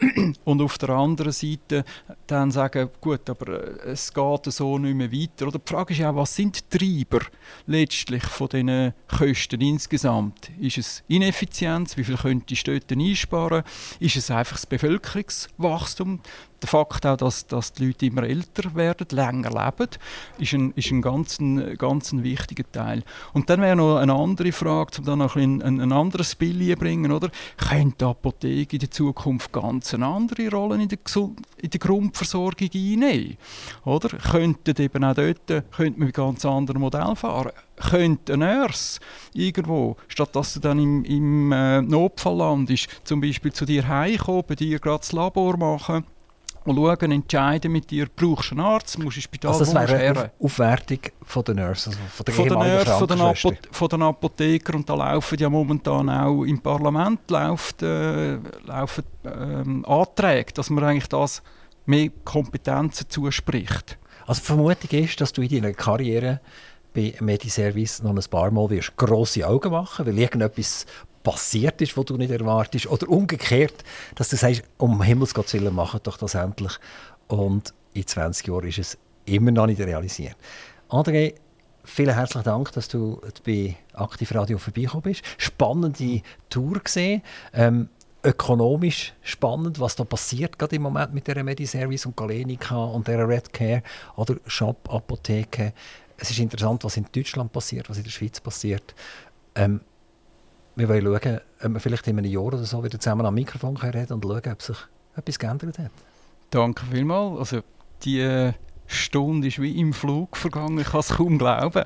und auf der anderen Seite dann sagen, gut, aber äh, es geht so nicht mehr weiter. Oder die Frage ist ja, was sind die Treiber letztlich von diesen Kosten insgesamt? Ist es Ineffizienz? Wie viel könnte die Städte einsparen? Ist es einfach das Bevölkerungswachstum? Der Fakt auch, dass, dass die Leute immer älter werden, länger leben, ist ein, ist ein ganz, ganz ein wichtiger Teil. Und dann wäre noch eine andere Frage, um dann noch ein, ein, ein anderes Bild bringen, oder? Könnte die Apotheke in der Zukunft ganz eine andere Rolle in der, in der Grundversorgung einnehmen? Oder? Könnte eben auch dort könnte man mit ganz anderen Modell fahren? könnte ein Nurse irgendwo, statt dass du dann im, im äh, Notfallland ist, zum Beispiel zu dir heimkommen, bei dir gerade das Labor machen und schauen, entscheiden mit dir, brauchst du einen Arzt, musst du ins Spital, also das wäre eine Aufwertung von den Nurses, von, der von den Nurses, von den, Apo von den Apothekern. Und da laufen ja momentan auch im Parlament läuft, äh, laufen ähm, Anträge, dass man eigentlich das mehr Kompetenzen zuspricht. Also die Vermutung ist, dass du in deiner Karriere bei Mediservice noch ein paar Mal wirst grosse Augen machen, weil irgendetwas passiert ist, was du nicht erwartest. Oder umgekehrt, dass du sagst, um Himmels Gottes Willen, mach doch das endlich. Und in 20 Jahren ist es immer noch nicht realisiert. André, vielen herzlichen Dank, dass du bei Aktiv Radio vorbeigekommen bist. Spannende Tour gesehen. Ähm, ökonomisch spannend, was da passiert gerade im Moment mit der Mediservice und Galenica und der Red Care oder Shop Apotheke. Es ist interessant, was in Deutschland passiert, was in der Schweiz passiert. Ähm, wir wollen schauen, ob wir vielleicht in einem Jahr oder so wieder zusammen am Mikrofon reden und schauen, ob sich etwas geändert hat. Danke vielmals. Also die äh, Stunde ist wie im Flug vergangen, ich kann es kaum glauben.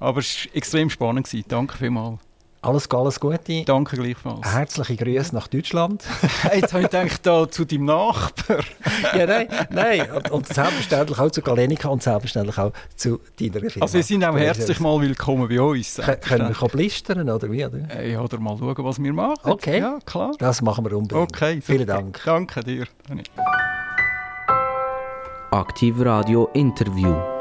Aber es war extrem spannend. Danke vielmals. Alles, alles Gute. Danke gleichfalls. Herzliche Grüße nach Deutschland. Jetzt habe ich gedacht, da zu deinem Nachbar. ja, nein, nein. Und, und, selbstverständlich auch zu Galenica und selbstverständlich auch zu deiner Firma. Also, Sie sind auch herzlich mal willkommen bei uns. Können wir blistern oder wie? Oder? Äh, ja, oder mal schauen, was wir machen. Okay. Ja, klar. Das machen wir unbedingt. Okay, Vielen Dank. Danke dir. Aktiv Radio Interview.